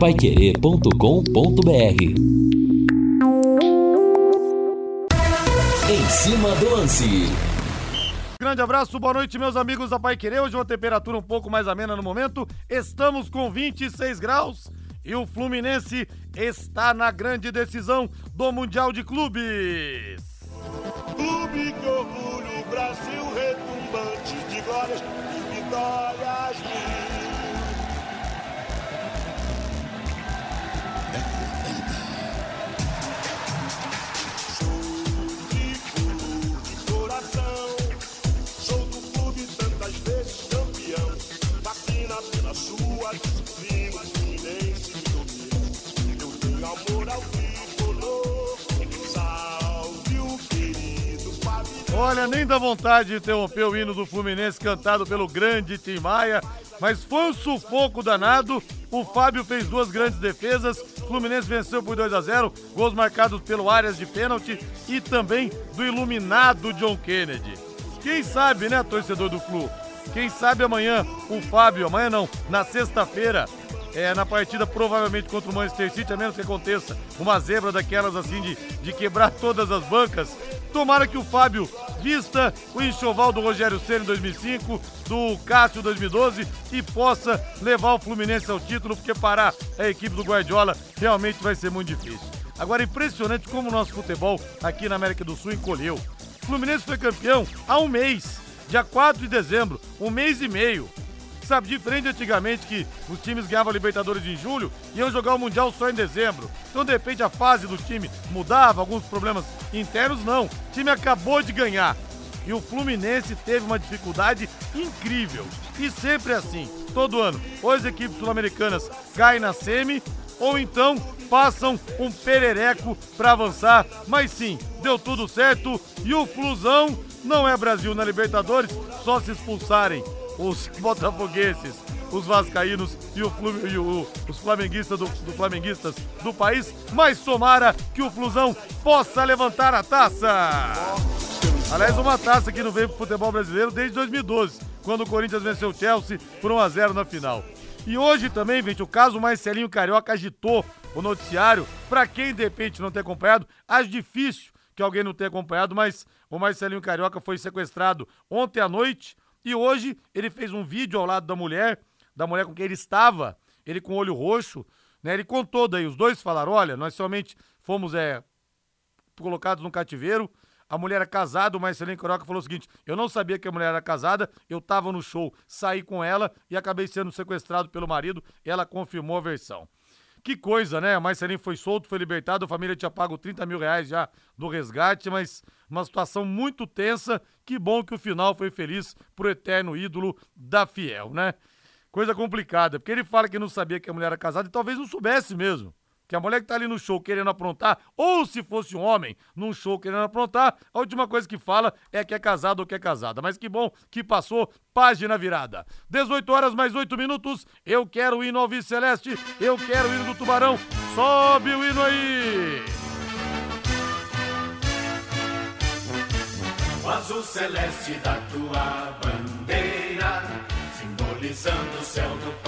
paiquerê.com.br Em cima do lance. Grande abraço, boa noite, meus amigos da Pai Querer. Hoje uma temperatura um pouco mais amena no momento. Estamos com 26 graus e o Fluminense está na grande decisão do Mundial de Clubes. Clube que orgulho, Brasil retumbante de glórias e vitórias mil. Olha, nem dá vontade de interromper o hino do Fluminense cantado pelo grande Tim Maia, mas foi um sufoco danado. O Fábio fez duas grandes defesas. Fluminense venceu por 2 a 0 gols marcados pelo Arias de pênalti e também do iluminado John Kennedy. Quem sabe, né, torcedor do Flu? Quem sabe amanhã o Fábio, amanhã não, na sexta-feira, é, na partida provavelmente contra o Manchester City, a menos que aconteça uma zebra daquelas assim de, de quebrar todas as bancas. Tomara que o Fábio vista o enxoval do Rogério Ceni em 2005, do Cássio 2012 e possa levar o Fluminense ao título, porque parar a equipe do Guardiola realmente vai ser muito difícil. Agora, impressionante como o nosso futebol aqui na América do Sul encolheu. O Fluminense foi campeão há um mês, dia 4 de dezembro, um mês e meio. Sabe, diferente antigamente que os times ganhavam a Libertadores em julho e iam jogar o Mundial só em dezembro. Então, de repente, a fase do time mudava, alguns problemas internos, não. O time acabou de ganhar. E o Fluminense teve uma dificuldade incrível. E sempre assim, todo ano. Ou as equipes sul-americanas caem na semi, ou então passam um perereco para avançar. Mas sim, deu tudo certo e o Flusão não é Brasil na Libertadores, só se expulsarem os botafogueses, os vascaínos e, o e o- os flamenguistas do, do flamenguistas do país. Mas tomara que o Flusão possa levantar a taça. Aliás, uma taça que não veio pro futebol brasileiro desde 2012, quando o Corinthians venceu o Chelsea por 1 a 0 na final. E hoje também, gente, o caso Marcelinho Carioca agitou o noticiário. Pra quem de repente não tem acompanhado, acho difícil que alguém não tenha acompanhado, mas o Marcelinho Carioca foi sequestrado ontem à noite e hoje ele fez um vídeo ao lado da mulher, da mulher com quem ele estava, ele com olho roxo, né? Ele contou daí, os dois falaram, olha, nós somente fomos é, colocados no cativeiro. A mulher era casada, o Marcelinho Carioca falou o seguinte: eu não sabia que a mulher era casada, eu tava no show, saí com ela e acabei sendo sequestrado pelo marido. Ela confirmou a versão. Que coisa, né? O Marcelinho foi solto, foi libertado, a família tinha pago 30 mil reais já do resgate, mas uma situação muito tensa. Que bom que o final foi feliz pro eterno ídolo da Fiel, né? Coisa complicada, porque ele fala que não sabia que a mulher era casada e talvez não soubesse mesmo. Que a mulher que tá ali no show querendo aprontar, ou se fosse um homem num show querendo aprontar, a última coisa que fala é que é casado ou que é casada. Mas que bom que passou, página virada. 18 horas mais 8 minutos, eu quero o hino ao Celeste, eu quero o hino do Tubarão. Sobe o hino aí! Azul celeste da tua bandeira, simbolizando o céu do.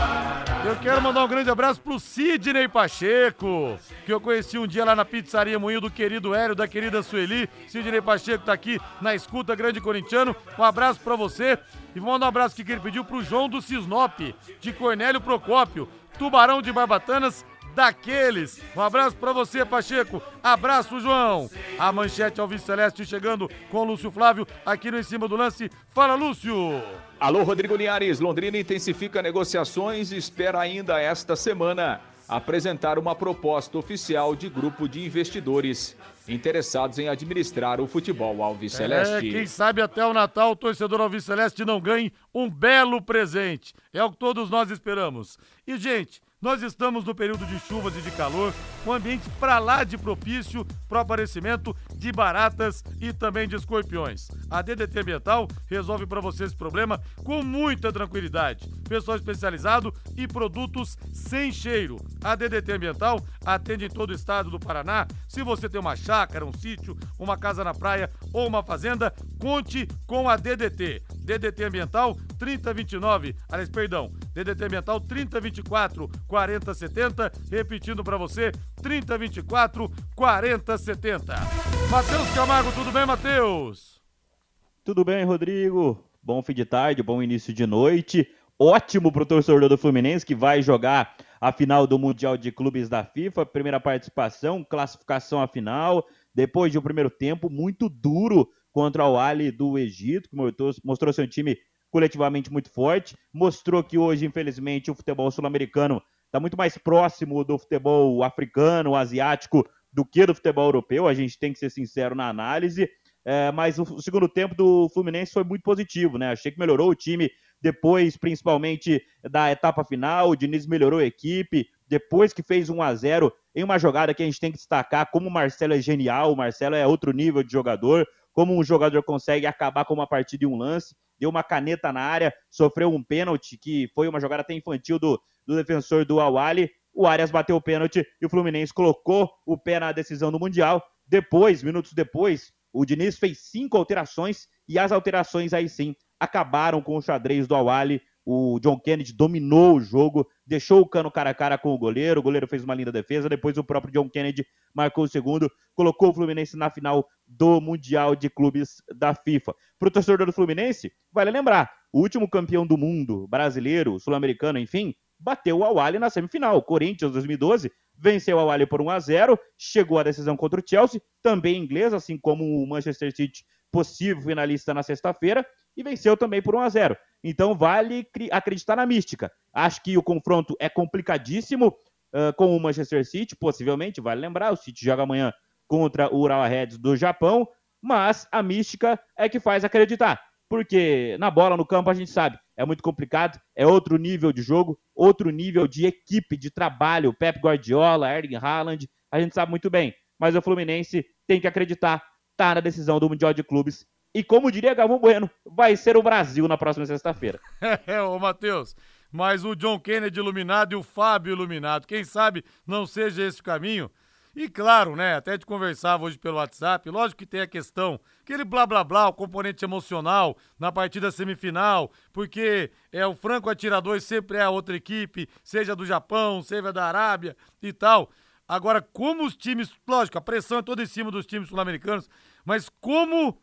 Eu quero mandar um grande abraço pro Sidney Pacheco, que eu conheci um dia lá na pizzaria Moinho do querido Hélio, da querida Sueli. Sidney Pacheco tá aqui na escuta, grande corintiano. Um abraço pra você. E vou mandar um abraço que ele pediu pro João do Cisnop, de Cornélio Procópio, Tubarão de Barbatanas, daqueles. Um abraço pra você, Pacheco. Abraço, João. A manchete Alves Celeste chegando com o Lúcio Flávio aqui no Em Cima do Lance. Fala, Lúcio. Alô, Rodrigo Linhares. Londrina intensifica negociações e espera ainda esta semana apresentar uma proposta oficial de grupo de investidores interessados em administrar o futebol Alves É, Celeste. quem sabe até o Natal o torcedor Alves Celeste não ganhe um belo presente. É o que todos nós esperamos. E, gente, nós estamos no período de chuvas e de calor, um ambiente para lá de propício para o aparecimento de baratas e também de escorpiões. A DDT Ambiental resolve para você esse problema com muita tranquilidade. Pessoal especializado e produtos sem cheiro. A DDT Ambiental atende em todo o estado do Paraná. Se você tem uma chácara, um sítio, uma casa na praia ou uma fazenda, conte com a DDT. DDT Ambiental 3029, aliás, perdão, DDT Mental 3024 4070. Repetindo para você, 3024 4070. Matheus Camargo, tudo bem, Matheus? Tudo bem, Rodrigo? Bom fim de tarde, bom início de noite. Ótimo pro torcedor do Fluminense que vai jogar a final do Mundial de Clubes da FIFA. Primeira participação, classificação à final. Depois de um primeiro tempo muito duro contra o Ali do Egito, que mostrou, mostrou seu time coletivamente muito forte. Mostrou que hoje, infelizmente, o futebol sul-americano está muito mais próximo do futebol africano, asiático, do que do futebol europeu. A gente tem que ser sincero na análise. É, mas o, segundo tempo do Fluminense foi muito positivo, né? Achei que melhorou o time depois, principalmente da etapa final. O Diniz melhorou a equipe, depois que fez 1 a 0 em uma jogada que a gente tem que destacar como o Marcelo é genial, o Marcelo é outro nível de jogador, como um jogador consegue acabar com uma partida em um lance, deu uma caneta na área, sofreu um pênalti, que foi uma jogada até infantil do, do defensor do Awali, o Arias bateu o pênalti e o Fluminense colocou o pé na decisão do Mundial. Depois, minutos depois, o Diniz fez cinco alterações e as alterações aí sim acabaram com o xadrez do Awali. O John Kennedy dominou o jogo, deixou o cano cara a cara com o goleiro. O goleiro fez uma linda defesa. Depois, o próprio John Kennedy marcou o segundo, colocou o Fluminense na final do Mundial de Clubes da FIFA. Para o torcedor do Fluminense, vale lembrar: o último campeão do mundo, brasileiro, sul-americano, enfim, bateu o Awali na semifinal. Corinthians 2012 venceu o Awali por 1 a 0, chegou à decisão contra o Chelsea, também inglês, assim como o Manchester City, possível finalista na sexta-feira e venceu também por 1 a 0. Então vale acreditar na mística. Acho que o confronto é complicadíssimo uh, com o Manchester City, possivelmente, vale lembrar, o City joga amanhã contra o Urawa Reds do Japão, mas a mística é que faz acreditar. Porque na bola, no campo, a gente sabe, é muito complicado, é outro nível de jogo, outro nível de equipe, de trabalho. Pep Guardiola, Erling Haaland, a gente sabe muito bem. Mas o Fluminense tem que acreditar, tá na decisão do Mundial de Clubes e como diria Galvão Bueno, vai ser o Brasil na próxima sexta-feira. É, ô Matheus, mas o John Kennedy iluminado e o Fábio iluminado, quem sabe não seja esse o caminho? E claro, né, até te conversava hoje pelo WhatsApp, lógico que tem a questão, aquele blá blá blá, o componente emocional na partida semifinal, porque é o franco atirador sempre é a outra equipe, seja do Japão, seja da Arábia e tal. Agora, como os times, lógico, a pressão é toda em cima dos times sul-americanos, mas como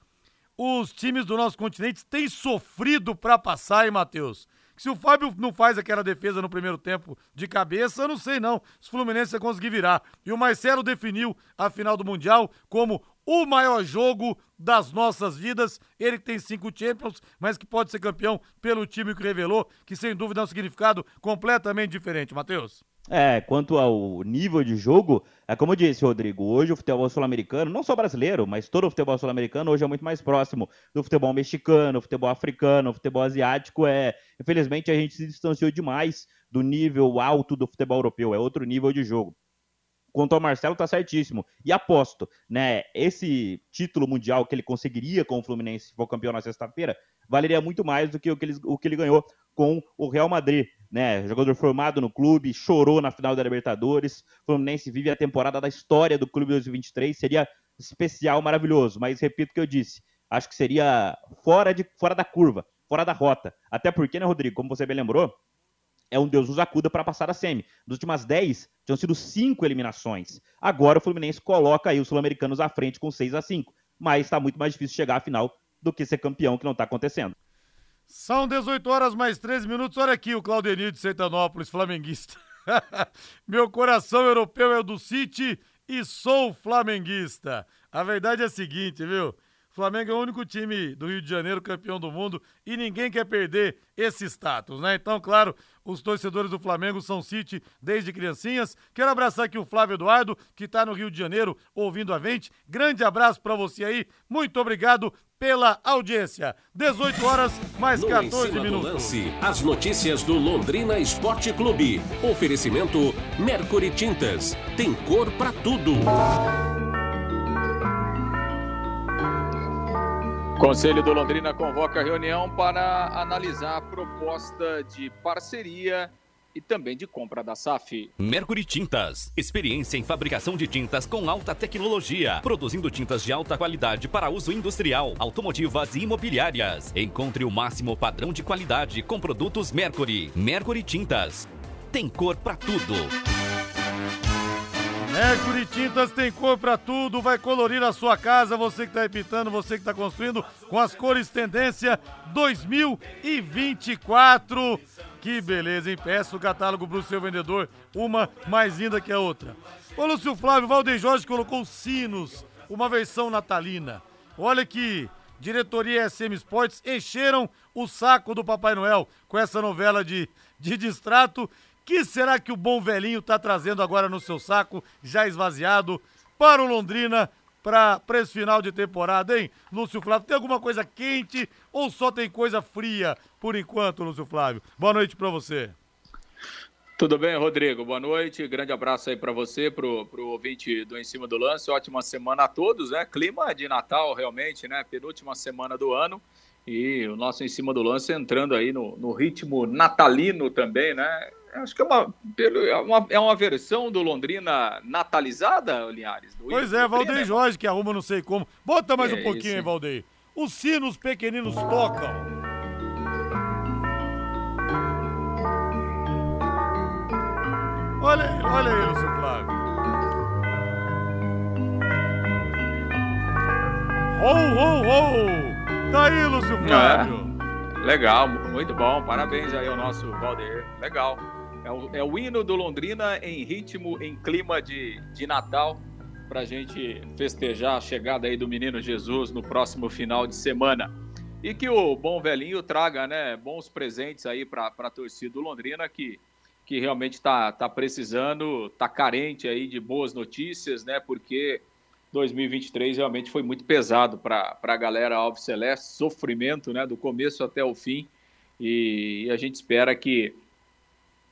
os times do nosso continente têm sofrido para passar, hein, Matheus? Se o Fábio não faz aquela defesa no primeiro tempo de cabeça, eu não sei não. Se o Fluminense vai conseguir virar. E o Marcelo definiu a final do Mundial como o maior jogo das nossas vidas. Ele que tem cinco Champions, mas que pode ser campeão pelo time que revelou, que sem dúvida é um significado completamente diferente, Matheus. É, quanto ao nível de jogo, é como eu disse, Rodrigo, hoje o futebol sul-americano, não só brasileiro, mas todo o futebol sul-americano hoje é muito mais próximo do futebol mexicano, futebol africano, futebol asiático. É, infelizmente a gente se distanciou demais do nível alto do futebol europeu, é outro nível de jogo. Quanto ao Marcelo, tá certíssimo. E aposto, né? Esse título mundial que ele conseguiria com o Fluminense se for campeão na sexta-feira, valeria muito mais do que o que ele, o que ele ganhou com o Real Madrid né? Jogador formado no clube, chorou na final da Libertadores. Fluminense vive a temporada da história do clube 2023. Seria especial, maravilhoso. Mas repito o que eu disse. Acho que seria fora, de, fora da curva, fora da rota. Até porque, né, Rodrigo? Como você bem lembrou, é um Deus nos acuda para passar a semi. Nas últimas 10, tinham sido 5 eliminações. Agora o Fluminense coloca aí os sul-americanos à frente com 6 a 5 Mas está muito mais difícil chegar à final do que ser campeão, que não está acontecendo. São 18 horas mais 13 minutos. Olha aqui o Claudenir de Sertanópolis, flamenguista. Meu coração europeu é o do City e sou flamenguista. A verdade é a seguinte, viu? Flamengo é o único time do Rio de Janeiro campeão do mundo e ninguém quer perder esse status, né? Então, claro, os torcedores do Flamengo são City desde criancinhas. Quero abraçar aqui o Flávio Eduardo, que está no Rio de Janeiro ouvindo a gente. Grande abraço para você aí. Muito obrigado pela audiência. 18 horas mais 14 minutos. Lance, as notícias do Londrina Esporte Clube. Oferecimento Mercury Tintas. Tem cor para tudo. Conselho do Londrina convoca reunião para analisar a proposta de parceria e também de compra da SAF. Mercury Tintas. Experiência em fabricação de tintas com alta tecnologia. Produzindo tintas de alta qualidade para uso industrial, automotivas e imobiliárias. Encontre o máximo padrão de qualidade com produtos Mercury. Mercury Tintas. Tem cor para tudo. Mercury Tintas tem cor para tudo, vai colorir a sua casa, você que está repitando, você que está construindo, com as cores tendência 2024. Que beleza, hein? Peça o catálogo para o seu vendedor, uma mais linda que a outra. O Lúcio Flávio Valdeir Jorge colocou sinos, uma versão natalina. Olha que diretoria SM Sports encheram o saco do Papai Noel com essa novela de, de distrato que será que o bom velhinho está trazendo agora no seu saco, já esvaziado, para o Londrina, para esse final de temporada, hein, Lúcio Flávio? Tem alguma coisa quente ou só tem coisa fria por enquanto, Lúcio Flávio? Boa noite para você. Tudo bem, Rodrigo? Boa noite. Grande abraço aí para você, pro, pro ouvinte do Em Cima do Lance. Ótima semana a todos, né? Clima de Natal, realmente, né? Penúltima semana do ano. E o nosso Em Cima do Lance entrando aí no, no ritmo natalino também, né? Acho que é uma, é uma, é uma versão do Londrina natalizada, Linhares? pois é, Valdeir Jorge que arruma não sei como. Bota mais é um pouquinho, hein, Valdeir. Os sinos pequeninos tocam. Olha aí, olha aí, Lúcio Flávio. Ho, ho, ho! Tá aí, Lúcio Flávio. É, legal, muito bom. Parabéns aí ao nosso Valdeir. Legal. É o, é o hino do Londrina em ritmo, em clima de, de Natal, para a gente festejar a chegada aí do menino Jesus no próximo final de semana. E que o bom velhinho traga né, bons presentes aí para a torcida do Londrina, que, que realmente está tá precisando, está carente aí de boas notícias, né? Porque 2023 realmente foi muito pesado para a galera Alves Celeste, sofrimento né, do começo até o fim. E, e a gente espera que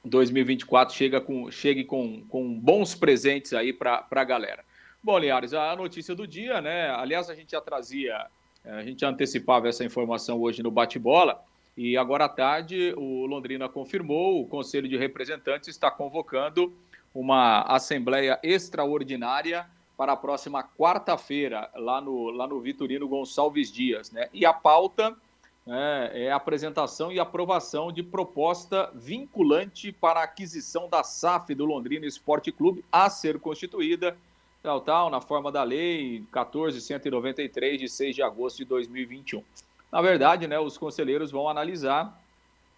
2024 chega com, chegue com, com bons presentes aí para a galera. Bom, Liares, a notícia do dia, né? Aliás, a gente já trazia, eh, a gente já antecipava essa informação hoje no bate-bola, e agora à tarde o Londrina confirmou, o Conselho de Representantes está convocando uma assembleia extraordinária para a próxima quarta-feira, lá no, lá no Vitorino Gonçalves Dias, né? E a pauta é, é apresentação e aprovação de proposta vinculante para a aquisição da SAF do Londrina Esporte Clube a ser constituída, tal, tal, na forma da lei 14.193, de 6 de agosto de 2021. Na verdade, né, os conselheiros vão analisar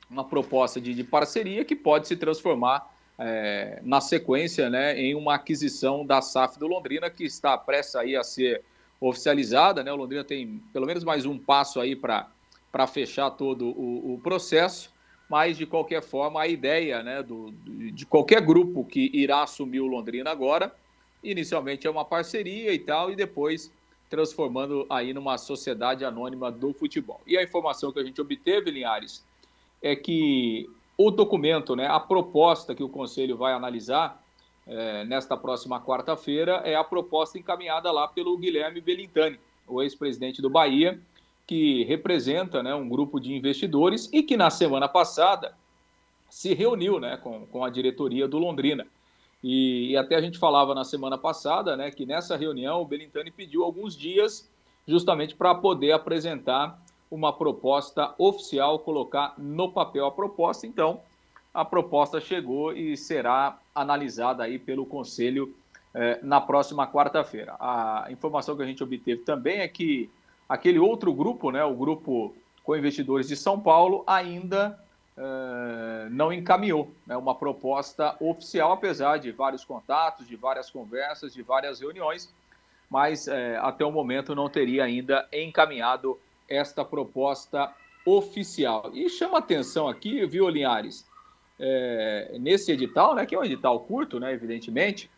uma proposta de, de parceria que pode se transformar é, na sequência né, em uma aquisição da SAF do Londrina, que está prestes aí a ser oficializada. Né? O Londrina tem pelo menos mais um passo aí para para fechar todo o, o, processo, mas de qualquer forma a ideia né, do, de qualquer grupo que irá assumir o Londrina agora, inicialmente é uma parceria e tal, e depois transformando aí numa sociedade anônima do futebol. E a informação que a gente obteve, Linhares, é que o documento, né, a proposta que o Conselho vai analisar é, nesta próxima quarta-feira é a proposta encaminhada lá pelo Guilherme Belintani, o ex-presidente do Bahia, que representa né, um grupo de investidores e que na semana passada se reuniu né, com, com a diretoria do Londrina. E, e, até a gente falava na semana passada né, que nessa reunião o Belintani pediu alguns dias justamente para poder apresentar uma proposta oficial, colocar no papel a proposta. Então, a proposta chegou e será analisada aí pelo Conselho eh, na próxima quarta-feira. A informação que a gente obteve também é que Aquele outro grupo, né, o grupo com investidores de São Paulo, ainda uh, não encaminhou né, uma proposta oficial, apesar de vários contatos, de várias conversas, de várias reuniões, mas uh, até o momento não teria ainda encaminhado esta proposta oficial. E chama atenção aqui, viu, Linhares, é, nesse edital, né, que é um edital curto, né, evidentemente,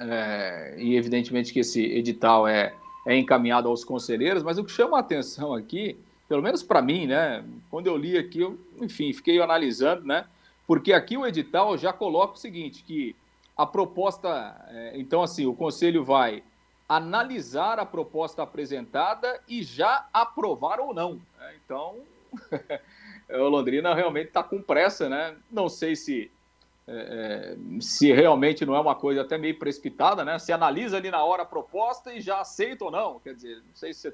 é, e evidentemente que esse edital é é encaminhado aos conselheiros, mas o que chama a atenção aqui, pelo menos para mim, né, quando eu li aqui, eu, enfim, fiquei analisando, né, porque aqui o edital já coloca o seguinte, que a proposta, é, então assim, o conselho vai analisar a proposta apresentada e já aprovar ou não. Né? Então, o Londrina realmente está com pressa, né? Não sei se é, é, se realmente não é uma coisa até meio precipitada, né? Se analisa ali na hora a proposta e já aceita ou não. Quer dizer, não sei se,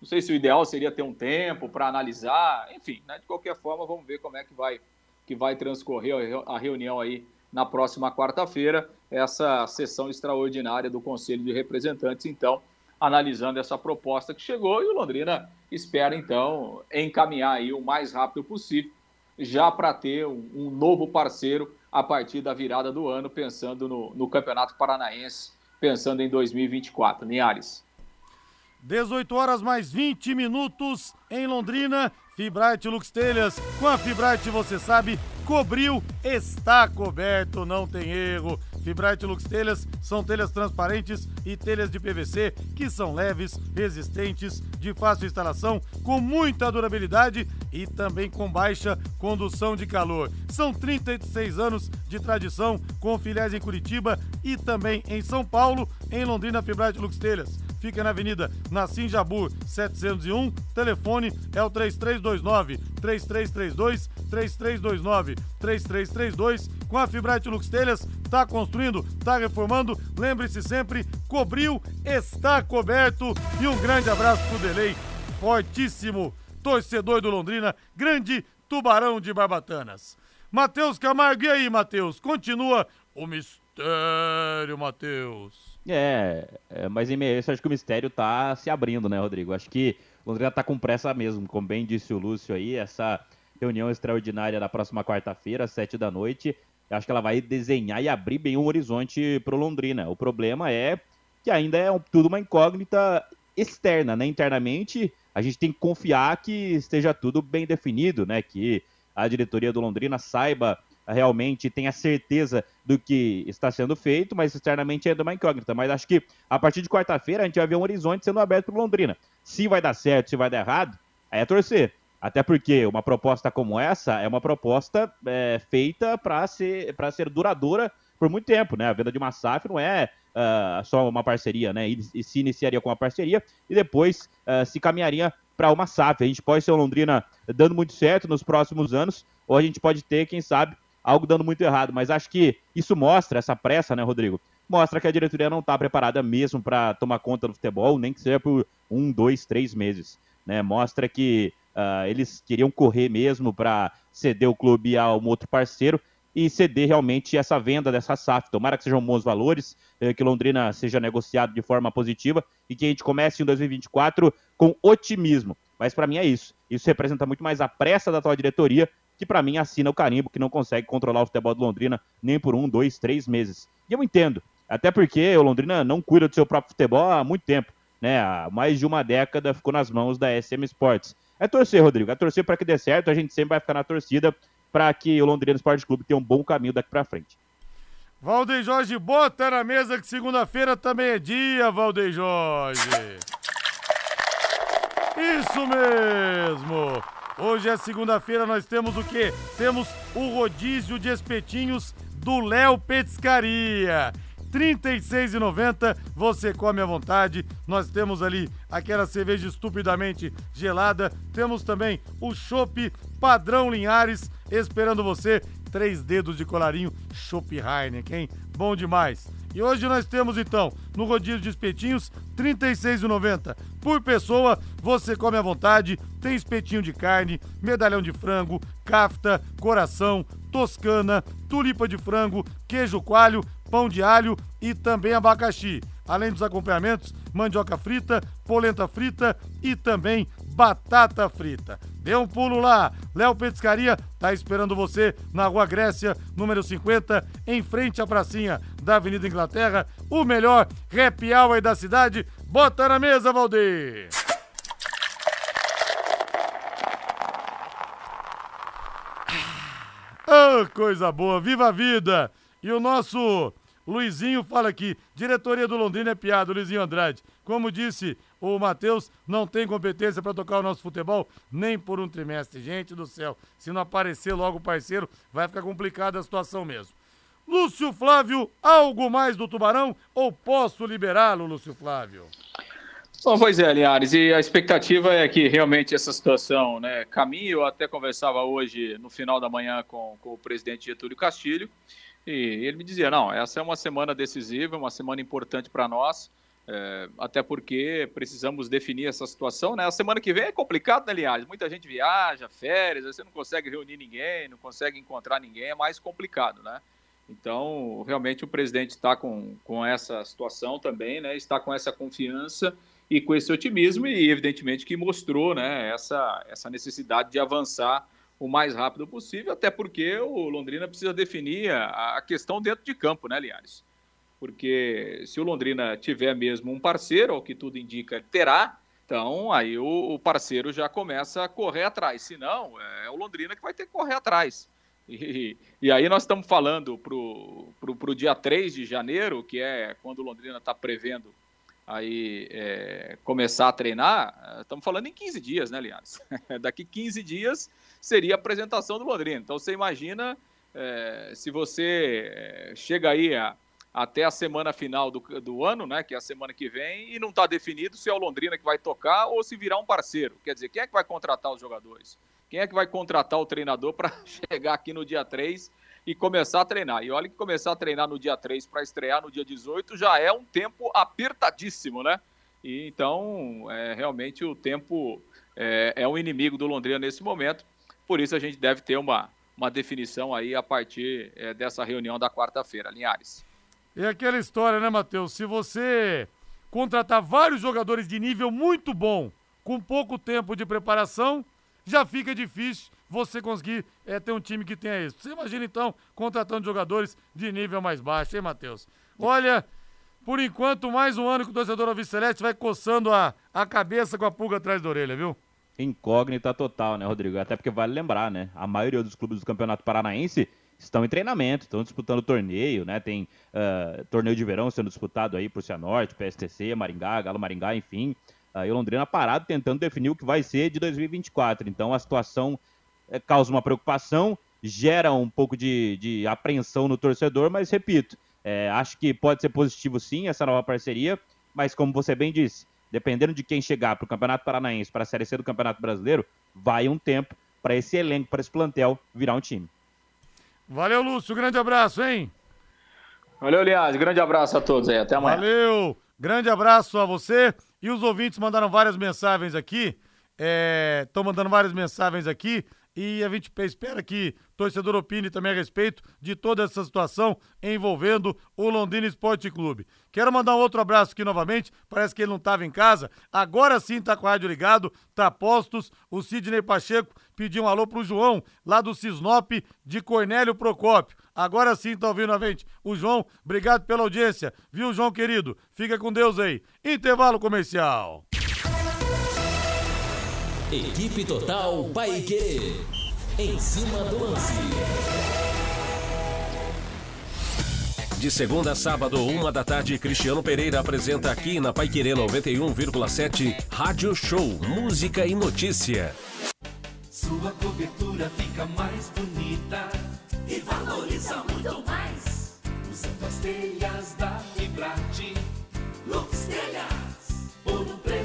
não sei se o ideal seria ter um tempo para analisar. Enfim, né? de qualquer forma, vamos ver como é que vai, que vai transcorrer a reunião aí na próxima quarta-feira, essa sessão extraordinária do Conselho de Representantes, então, analisando essa proposta que chegou e o Londrina espera, então, encaminhar aí o mais rápido possível, já para ter um, um novo parceiro a partir da virada do ano, pensando no, no Campeonato Paranaense, pensando em 2024. Linhares. 18 horas mais 20 minutos em Londrina. Fibrate Lux Telhas. Com a Fibrate você sabe, cobriu, está coberto, não tem erro. Fibrate Lux Telhas são telhas transparentes e telhas de PVC que são leves, resistentes, de fácil instalação, com muita durabilidade e também com baixa condução de calor. São 36 anos de tradição com filiais em Curitiba e também em São Paulo, em Londrina Fibrate Lux Telhas fica na Avenida Nassim Jabur 701. Telefone é o 3329 3332 3329 3332. Com a Fibrate Lux Telhas, tá construindo, tá reformando. Lembre-se sempre, cobriu, está coberto. E um grande abraço pro Delay, fortíssimo torcedor do Londrina, grande tubarão de Barbatanas. Matheus Camargo, e aí, Matheus? Continua o mistério, Matheus. É, é, mas em meio a isso, acho que o mistério tá se abrindo, né, Rodrigo? Acho que o Londrina tá com pressa mesmo, como bem disse o Lúcio aí, essa reunião extraordinária na próxima quarta-feira, às sete da noite, acho que ela vai desenhar e abrir bem um horizonte pro Londrina. O problema é que ainda é tudo uma incógnita externa, né? Internamente, a gente tem que confiar que esteja tudo bem definido, né? Que a diretoria do Londrina saiba realmente tenha certeza do que está sendo feito, mas externamente é uma incógnita. Mas acho que a partir de quarta-feira a gente vai ver um horizonte sendo aberto para Londrina. Se vai dar certo, se vai dar errado, aí é torcer. Até porque uma proposta como essa é uma proposta é, feita para ser, ser duradoura por muito tempo, né? A venda de uma SAF não é uh, só uma parceria, né? E, e, se iniciaria com uma parceria e depois uh, se caminharia para uma SAF. A gente pode ser o Londrina dando muito certo nos próximos anos, ou a gente pode ter, quem sabe, algo dando muito errado. Mas acho que isso mostra, essa pressa, né, Rodrigo? Mostra que a diretoria não está preparada mesmo para tomar conta do futebol, nem que seja por um, dois, três meses. Né? Mostra que uh, eles queriam correr mesmo para ceder o clube a um outro parceiro e ceder realmente essa venda dessa SAF. Tomara que sejam bons valores, eh, que Londrina seja negociado de forma positiva e que a gente comece em 2024 com otimismo. Mas para mim é isso. Isso representa muito mais a pressa da atual diretoria que para mim assina o carimbo que não consegue controlar o futebol do Londrina nem por um, dois, três meses. E eu entendo, até porque o Londrina não cuida do seu próprio futebol há muito tempo, né? Há mais de uma década ficou nas mãos da SM Sports. É torcer, Rodrigo, é torcer para que dê certo, a gente sempre vai ficar na torcida para que o Londrina Esporte Clube tenha um bom caminho daqui para frente. Valdeir Jorge, bota na mesa que segunda-feira também é dia, Valdeir Jorge. Isso mesmo! Hoje é segunda-feira, nós temos o quê? Temos o rodízio de espetinhos do Léo Petiscaria. R$ 36,90, você come à vontade. Nós temos ali aquela cerveja estupidamente gelada. Temos também o chopp padrão Linhares esperando você. Três dedos de colarinho, chopp Heineken, hein? Bom demais. E hoje nós temos então, no rodízio de espetinhos, R$ 36,90 por pessoa. Você come à vontade, tem espetinho de carne, medalhão de frango, cafta, coração, toscana, tulipa de frango, queijo coalho, pão de alho e também abacaxi. Além dos acompanhamentos, mandioca frita, polenta frita e também batata frita. Dê um pulo lá. Léo Petiscaria tá esperando você na Rua Grécia, número 50, em frente à pracinha da Avenida Inglaterra. O melhor happy hour da cidade. Bota na mesa, Valdir! Ah, coisa boa, viva a vida! E o nosso Luizinho fala aqui, diretoria do Londrina é piada, Luizinho Andrade. Como disse o Matheus, não tem competência para tocar o nosso futebol nem por um trimestre. Gente do céu, se não aparecer logo o parceiro, vai ficar complicada a situação mesmo. Lúcio Flávio, algo mais do Tubarão ou posso liberá-lo, Lúcio Flávio? Bom, pois é, Linhares, e a expectativa é que realmente essa situação né, caminhe. Eu até conversava hoje, no final da manhã, com, com o presidente Getúlio Castilho, e ele me dizia: não, essa é uma semana decisiva, uma semana importante para nós, é, até porque precisamos definir essa situação. Né? A semana que vem é complicado, né, Linhares? Muita gente viaja, férias, você não consegue reunir ninguém, não consegue encontrar ninguém, é mais complicado, né? Então, realmente, o presidente está com, com essa situação também, né? está com essa confiança e com esse otimismo e evidentemente que mostrou né, essa, essa necessidade de avançar o mais rápido possível, até porque o Londrina precisa definir a, a questão dentro de campo, né, Linhares? Porque se o Londrina tiver mesmo um parceiro, ao que tudo indica, terá, então aí o, o parceiro já começa a correr atrás. Se não, é o Londrina que vai ter que correr atrás. E, e aí nós estamos falando para o dia 3 de janeiro, que é quando o Londrina está prevendo aí é, começar a treinar, estamos falando em 15 dias, né, Linhares? Daqui 15 dias seria a apresentação do Londrina. Então você imagina é, se você é, chega aí a, até a semana final do, do ano, né, que é a semana que vem, e não está definido se é o Londrina que vai tocar ou se virar um parceiro. Quer dizer, quem é que vai contratar os jogadores? Quem é que vai contratar o treinador para chegar aqui no dia 3 e começar a treinar. E olha que começar a treinar no dia 3 para estrear no dia 18 já é um tempo apertadíssimo, né? E então, é, realmente o tempo é, é um inimigo do Londrina nesse momento. Por isso a gente deve ter uma, uma definição aí a partir é, dessa reunião da quarta-feira. Linhares. É aquela história, né, Matheus? Se você contratar vários jogadores de nível muito bom com pouco tempo de preparação, já fica difícil você conseguir é, ter um time que tenha isso. Você imagina então contratando jogadores de nível mais baixo, hein, Matheus? Olha, por enquanto, mais um ano que o torcedor Alves Celeste vai coçando a, a cabeça com a pulga atrás da orelha, viu? Incógnita total, né, Rodrigo? Até porque vale lembrar, né? A maioria dos clubes do Campeonato Paranaense estão em treinamento, estão disputando torneio, né? Tem uh, torneio de verão sendo disputado aí por Cianorte, PSTC, Maringá, Galo Maringá, enfim. Uh, e Londrina parado tentando definir o que vai ser de 2024. Então a situação é, causa uma preocupação, gera um pouco de, de apreensão no torcedor, mas repito, é, acho que pode ser positivo sim essa nova parceria, mas como você bem disse, dependendo de quem chegar para o Campeonato Paranaense, para a Série C do Campeonato Brasileiro, vai um tempo para esse elenco, para esse plantel virar um time. Valeu, Lúcio. Grande abraço, hein? Valeu, Liaz. Grande abraço a todos aí. Até amanhã. Valeu. Grande abraço a você. E os ouvintes mandaram várias mensagens aqui. Estão é, mandando várias mensagens aqui e a gente espera que o torcedor opine também a respeito de toda essa situação envolvendo o Londrina Esporte Clube. Quero mandar um outro abraço aqui novamente, parece que ele não estava em casa, agora sim está com o rádio ligado, tá postos, o Sidney Pacheco pediu um alô pro João, lá do Cisnop de Cornélio Procópio. Agora sim tá ouvindo a gente. O João, obrigado pela audiência, viu, João querido? Fica com Deus aí. Intervalo comercial. Equipe Total Paique. Em cima do lance. De segunda a sábado, uma da tarde, Cristiano Pereira apresenta aqui na Paiquerê 91,7 Rádio Show, música e notícia. Sua cobertura fica mais bonita e valoriza muito mais. Usando as telhas da Fibrate, Lux Telhas,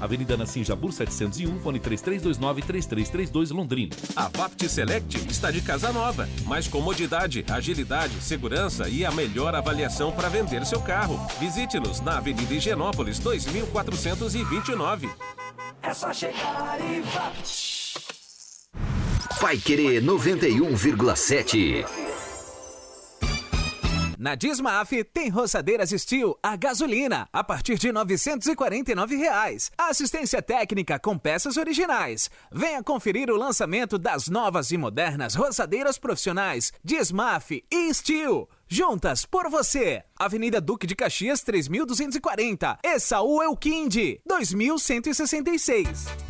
Avenida Nassim Jabur 701, fone 3329-3332 Londrina. A Vapt Select está de casa nova. Mais comodidade, agilidade, segurança e a melhor avaliação para vender seu carro. Visite-nos na Avenida Higienópolis 2429. É só chegar e vá. Vai Querer 91,7. Na Dismaf tem roçadeiras Steel a gasolina a partir de 949 reais. Assistência técnica com peças originais. Venha conferir o lançamento das novas e modernas roçadeiras profissionais Dismaf e Steel. Juntas por você. Avenida Duque de Caxias 3240. E Saúl Elquinde 2166.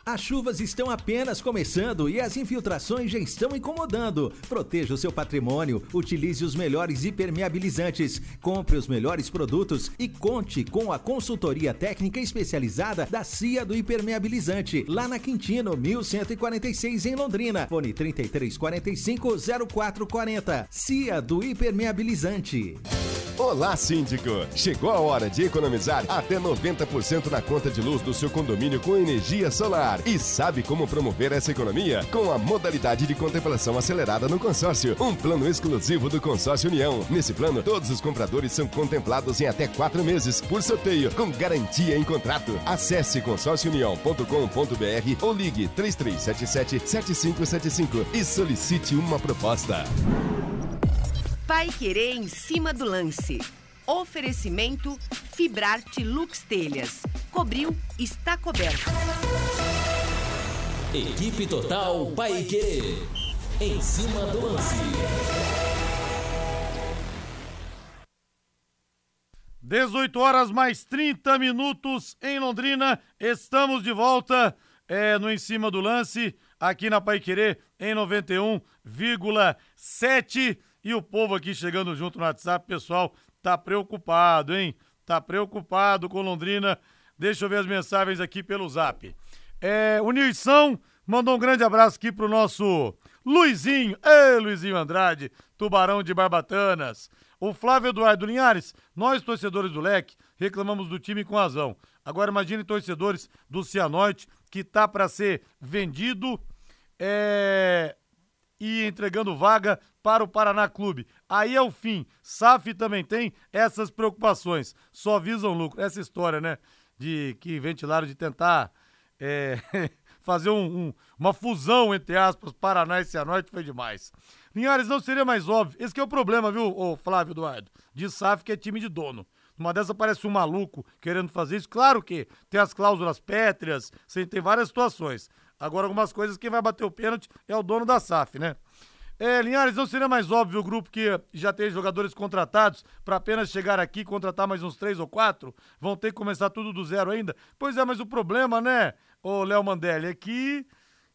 As chuvas estão apenas começando e as infiltrações já estão incomodando. Proteja o seu patrimônio, utilize os melhores impermeabilizantes, compre os melhores produtos e conte com a consultoria técnica especializada da CIA do Impermeabilizante, lá na Quintino, 1146 em Londrina. Fone 3345 0440. CIA do Impermeabilizante. Olá, síndico! Chegou a hora de economizar até 90% na conta de luz do seu condomínio com energia solar. E sabe como promover essa economia? Com a modalidade de contemplação acelerada no consórcio, um plano exclusivo do Consórcio União. Nesse plano, todos os compradores são contemplados em até quatro meses, por sorteio, com garantia em contrato. Acesse consórciounião.com.br ou ligue 3377-7575 e solicite uma proposta. Vai querer em cima do lance. Oferecimento Fibrarte Lux Telhas. Cobriu, está coberto. Equipe Total Paiquerê. Em cima do lance. 18 horas mais 30 minutos em Londrina. Estamos de volta é, no Em Cima do Lance, aqui na Paiquerê, em 91,7. E o povo aqui chegando junto no WhatsApp, pessoal, tá preocupado, hein? Tá preocupado com Londrina. Deixa eu ver as mensagens aqui pelo zap. É, o Nilson mandou um grande abraço aqui pro nosso Luizinho. Ei, Luizinho Andrade, tubarão de Barbatanas. O Flávio Eduardo Linhares, nós torcedores do Leque reclamamos do time com razão. Agora imagine torcedores do Cianorte que tá para ser vendido é, e entregando vaga para o Paraná Clube. Aí é o fim. SAF também tem essas preocupações. Só visam lucro. Essa história, né? De que ventilaram de tentar é, fazer um, um, uma fusão, entre aspas, Paraná e Cianorte foi demais. Linhares, não seria mais óbvio. Esse é o problema, viu, ô Flávio Eduardo? De SAF que é time de dono. Uma dessa parece um maluco querendo fazer isso. Claro que tem as cláusulas pétreas, tem várias situações. Agora, algumas coisas, quem vai bater o pênalti é o dono da SAF, né? É, Linhares, não seria mais óbvio o grupo que já tem jogadores contratados para apenas chegar aqui e contratar mais uns três ou quatro? Vão ter que começar tudo do zero ainda? Pois é, mas o problema, né, ô Léo Mandelli, é que.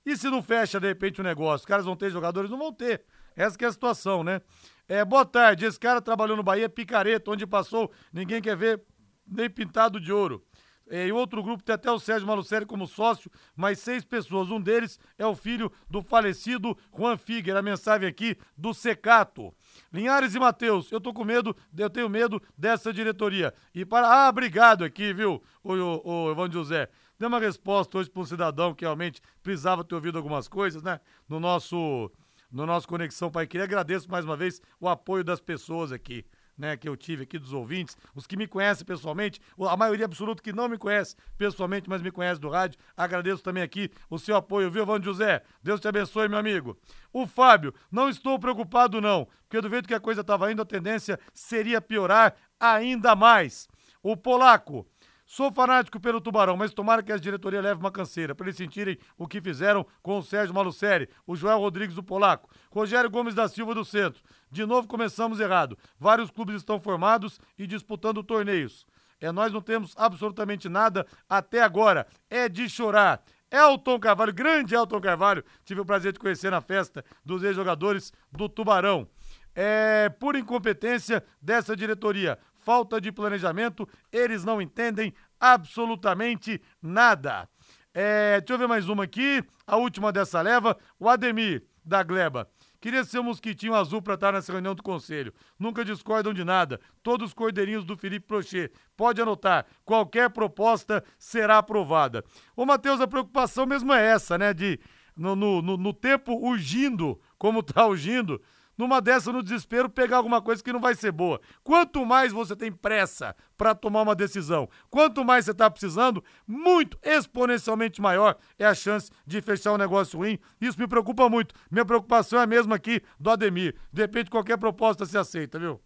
E se não fecha de repente o negócio? Os caras vão ter jogadores? Não vão ter. Essa é a situação, né? É, boa tarde. Esse cara trabalhou no Bahia Picareta, onde passou, ninguém quer ver nem pintado de ouro. É, e outro grupo tem até o Sérgio Malucelli como sócio, mais seis pessoas. Um deles é o filho do falecido Juan Figuer. A mensagem aqui do Secato. Linhares e Matheus, eu tô com medo, eu tenho medo dessa diretoria. E para. Ah, obrigado aqui, viu, o, o, o Evandro José. Deu uma resposta hoje para um cidadão que realmente precisava ter ouvido algumas coisas, né? No nosso, no nosso Conexão Pai Queria. Agradeço mais uma vez o apoio das pessoas aqui né, que eu tive aqui dos ouvintes, os que me conhecem pessoalmente, a maioria absoluta que não me conhece pessoalmente, mas me conhece do rádio. Agradeço também aqui o seu apoio, viu, Vando José? Deus te abençoe, meu amigo. O Fábio, não estou preocupado não, porque do jeito que a coisa estava indo, a tendência seria piorar ainda mais. O Polaco, Sou fanático pelo Tubarão, mas tomara que a diretoria leve uma canseira, para eles sentirem o que fizeram com o Sérgio Malucelli, o Joel Rodrigues do Polaco, Rogério Gomes da Silva do Centro. De novo começamos errado. Vários clubes estão formados e disputando torneios. É, nós não temos absolutamente nada até agora. É de chorar. Elton Carvalho, grande Elton Carvalho, tive o prazer de conhecer na festa dos ex-jogadores do Tubarão. É, por incompetência dessa diretoria, falta de planejamento, eles não entendem absolutamente nada. É, deixa eu ver mais uma aqui, a última dessa leva, o Ademir, da Gleba. Queria ser um mosquitinho azul para estar nessa reunião do conselho. Nunca discordam de nada. Todos os cordeirinhos do Felipe Prochet. Pode anotar, qualquer proposta será aprovada. Ô, Matheus, a preocupação mesmo é essa, né? De, no, no, no, no tempo urgindo, como tá urgindo, numa dessa, no desespero, pegar alguma coisa que não vai ser boa. Quanto mais você tem pressa para tomar uma decisão, quanto mais você está precisando, muito exponencialmente maior é a chance de fechar um negócio ruim. Isso me preocupa muito. Minha preocupação é a mesma aqui do Ademir. De repente, qualquer proposta se aceita, viu?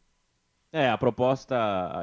É, a proposta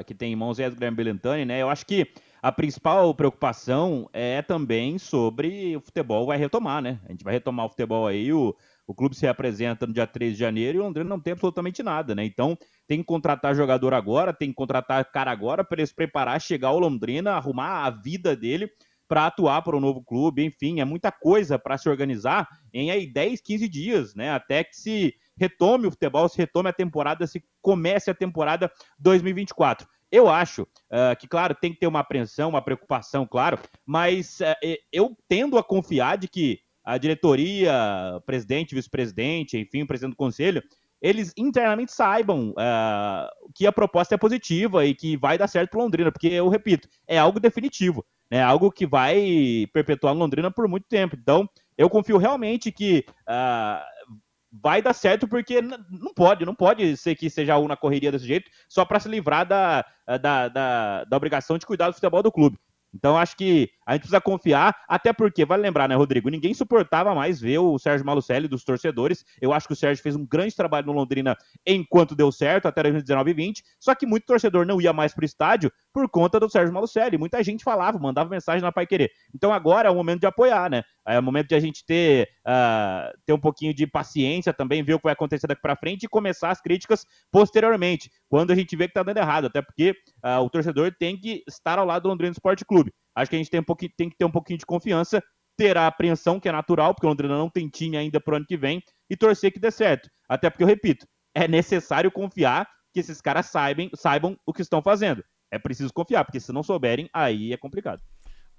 que tem em mãos é do Guilherme Belintani, né? Eu acho que a principal preocupação é também sobre o futebol vai retomar, né? A gente vai retomar o futebol aí, o, o clube se apresenta no dia 3 de janeiro e o Londrina não tem absolutamente nada, né? Então tem que contratar jogador agora, tem que contratar cara agora para ele se preparar, chegar ao Londrina, arrumar a vida dele para atuar para o novo clube, enfim, é muita coisa para se organizar em aí 10, 15 dias, né? Até que se retome o futebol, se retome a temporada, se comece a temporada 2024. Eu acho uh, que, claro, tem que ter uma apreensão, uma preocupação, claro, mas uh, eu tendo a confiar de que a diretoria, presidente, vice-presidente, enfim, o presidente do conselho, eles internamente saibam uh, que a proposta é positiva e que vai dar certo para Londrina, porque eu repito, é algo definitivo, né? algo que vai perpetuar Londrina por muito tempo. Então, eu confio realmente que uh, vai dar certo, porque não pode, não pode ser que seja uma correria desse jeito, só para se livrar da, da, da, da obrigação de cuidar do futebol do clube. Então acho que a gente precisa confiar, até porque, vale lembrar, né, Rodrigo? Ninguém suportava mais ver o Sérgio Malucelli dos torcedores. Eu acho que o Sérgio fez um grande trabalho no Londrina enquanto deu certo, até 2019 e 20. Só que muito torcedor não ia mais pro estádio por conta do Sérgio Malucelli. Muita gente falava, mandava mensagem na Pai Querer. Então agora é o momento de apoiar, né? É o momento de a gente ter, uh, ter um pouquinho de paciência também, ver o que vai acontecer daqui para frente e começar as críticas posteriormente, quando a gente vê que tá dando errado. Até porque uh, o torcedor tem que estar ao lado do Londrina Esporte Clube. Acho que a gente tem, um pouquinho, tem que ter um pouquinho de confiança, ter a apreensão, que é natural, porque o Londrina não tem time ainda pro ano que vem, e torcer que dê certo. Até porque, eu repito, é necessário confiar que esses caras saibam, saibam o que estão fazendo. É preciso confiar, porque se não souberem, aí é complicado.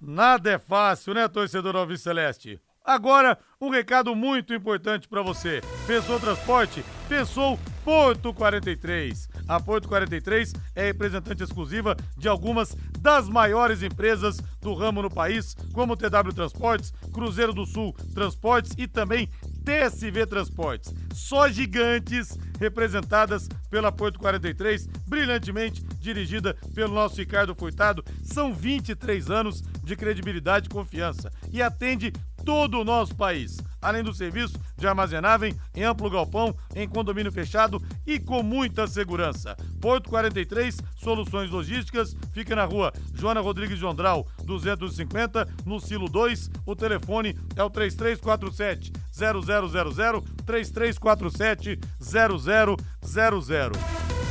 Nada é fácil, né, torcedor Alves Celeste? Agora, um recado muito importante para você. Pensou transporte? Pensou Porto 43. A Porto 43 é representante exclusiva de algumas das maiores empresas do ramo no país, como TW Transportes, Cruzeiro do Sul Transportes e também TSV Transportes. Só gigantes representadas pela Porto 43, brilhantemente dirigida pelo nosso Ricardo Furtado. São 23 anos de credibilidade e confiança e atende todo o nosso país. Além do serviço de armazenagem em amplo galpão, em condomínio fechado e com muita segurança. Porto 43, soluções logísticas, fica na rua Joana Rodrigues de Ondral, 250, no Silo 2. O telefone é o 3347 0000 3347 0000.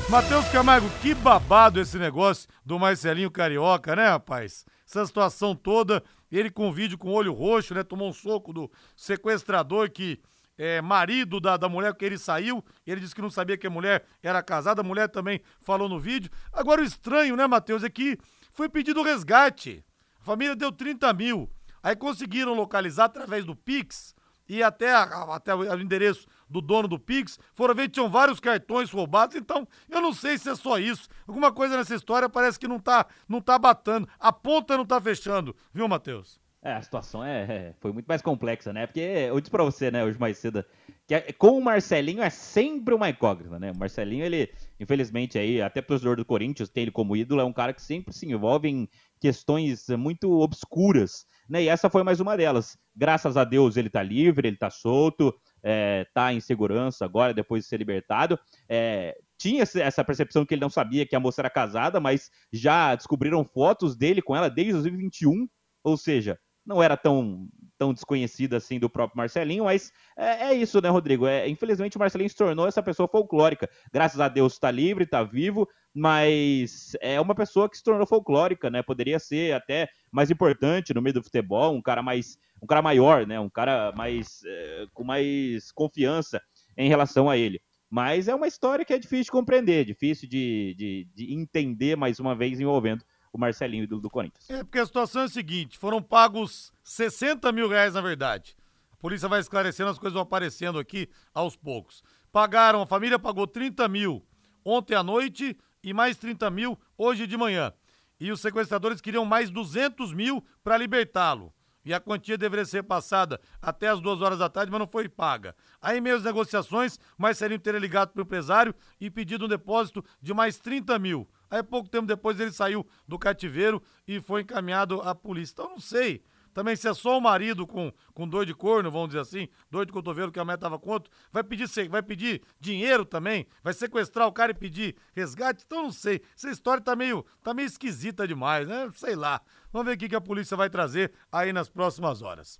Matheus Camargo, que babado esse negócio do Marcelinho Carioca, né, rapaz? Essa situação toda, ele com vídeo com olho roxo, né? Tomou um soco do sequestrador que é marido da, da mulher que ele saiu. Ele disse que não sabia que a mulher era casada, a mulher também falou no vídeo. Agora o estranho, né, Matheus, é que foi pedido resgate. A família deu 30 mil. Aí conseguiram localizar através do Pix e até, a, até o endereço do dono do Pix. Foram ver que tinham vários cartões roubados, então eu não sei se é só isso. Alguma coisa nessa história parece que não tá, não tá batando. A ponta não tá fechando, viu, Matheus? É, a situação é, é, foi muito mais complexa, né? Porque eu disse pra você, né, hoje mais cedo, que é, com o Marcelinho é sempre uma incógnita, né? O Marcelinho, ele, infelizmente, aí, até torcedor do Corinthians, tem ele como ídolo, é um cara que sempre se envolve em questões muito obscuras, né? E essa foi mais uma delas. Graças a Deus ele tá livre, ele tá solto, é, tá em segurança agora, depois de ser libertado. É, tinha essa percepção que ele não sabia que a moça era casada, mas já descobriram fotos dele com ela desde 2021, ou seja, não era tão, tão desconhecida assim do próprio Marcelinho, mas é, é isso, né, Rodrigo? É, infelizmente o Marcelinho se tornou essa pessoa folclórica. Graças a Deus está livre, está vivo, mas é uma pessoa que se tornou folclórica, né? Poderia ser até mais importante no meio do futebol, um cara mais, um cara maior, né? Um cara mais é, com mais confiança em relação a ele. Mas é uma história que é difícil de compreender, difícil de, de, de entender mais uma vez envolvendo o Marcelinho do, do Corinthians. É, porque a situação é a seguinte: foram pagos 60 mil reais, na verdade. A polícia vai esclarecendo, as coisas vão aparecendo aqui aos poucos. Pagaram, a família pagou 30 mil ontem à noite e mais 30 mil hoje de manhã. E os sequestradores queriam mais 200 mil para libertá-lo. E a quantia deveria ser passada até as duas horas da tarde, mas não foi paga. Aí, em meio às negociações, Marcelinho teria ligado para o empresário e pedido um depósito de mais 30 mil. Aí pouco tempo depois ele saiu do cativeiro e foi encaminhado à polícia. Então não sei. Também se é só o marido com, com dor de corno, vamos dizer assim, dor de cotovelo que a mulher tava contra, vai pedir, vai pedir dinheiro também, vai sequestrar o cara e pedir resgate, então não sei. Essa história tá meio, tá meio esquisita demais, né? Sei lá. Vamos ver o que a polícia vai trazer aí nas próximas horas.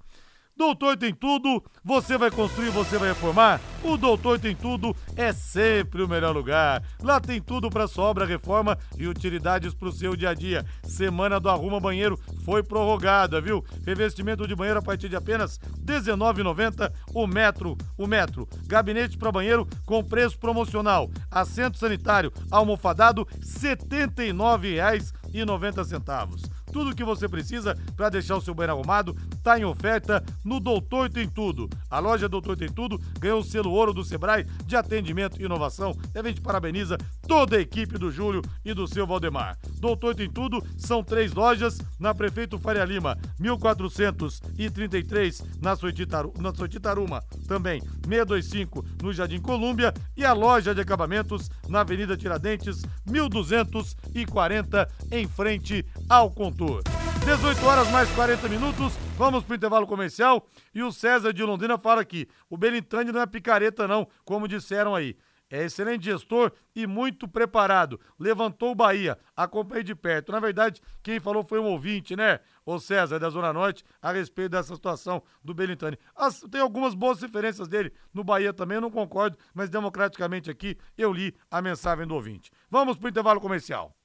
Doutor tem tudo, você vai construir, você vai reformar? O Doutor tem tudo é sempre o melhor lugar. Lá tem tudo para sua obra, reforma e utilidades para o seu dia a dia. Semana do Arruma Banheiro foi prorrogada, viu? Revestimento de banheiro a partir de apenas R$19,90 o metro, o metro. Gabinete para banheiro com preço promocional. Assento sanitário almofadado R$ 79,90. Tudo o que você precisa para deixar o seu banheiro arrumado está em oferta no Doutor Tem Tudo. A loja Doutor Tem Tudo ganhou o selo ouro do Sebrae de atendimento e inovação. E a gente parabeniza toda a equipe do Júlio e do seu Valdemar. Doutor Tem Tudo são três lojas na Prefeito Faria Lima, 1433 na Soititaru, na Soititaruma, também 625 no Jardim Colúmbia e a loja de acabamentos na Avenida Tiradentes, 1240 em frente ao Contour. 18 horas mais 40 minutos, vamos pro intervalo comercial e o César de Londrina fala aqui, o Belintani não é picareta não, como disseram aí. É excelente gestor e muito preparado. Levantou o Bahia, acompanhei de perto. Na verdade, quem falou foi um ouvinte, né? O César, da Zona Norte, a respeito dessa situação do Belintani. As- tem algumas boas referências dele no Bahia também, eu não concordo, mas democraticamente aqui eu li a mensagem do ouvinte. Vamos pro intervalo comercial.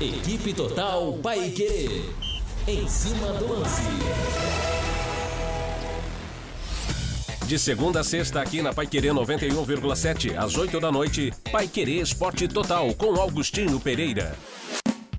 Equipe Total Paique. Em cima do lance. De segunda a sexta aqui na Paiquerê 91,7 às 8 da noite, Paiquerê Esporte Total com Augustinho Pereira.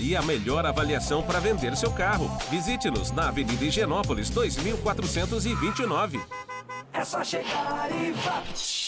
e a melhor avaliação para vender seu carro. Visite-nos na Avenida Higienópolis 2429. É só chegar e vá.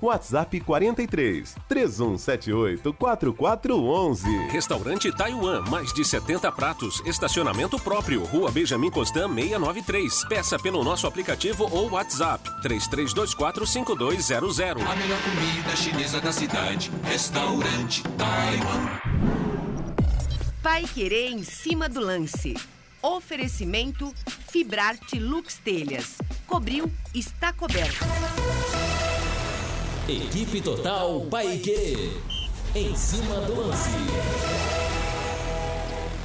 WhatsApp 43 3178 4411. Restaurante Taiwan, mais de 70 pratos, estacionamento próprio, Rua Benjamin Constant 693. Peça pelo nosso aplicativo ou WhatsApp 33245200. A melhor comida chinesa da cidade. Restaurante Taiwan. Pai Querer em cima do lance. Oferecimento Fibrarte Lux Telhas. Cobriu, está coberto. Equipe Total Paique. Em cima do lance.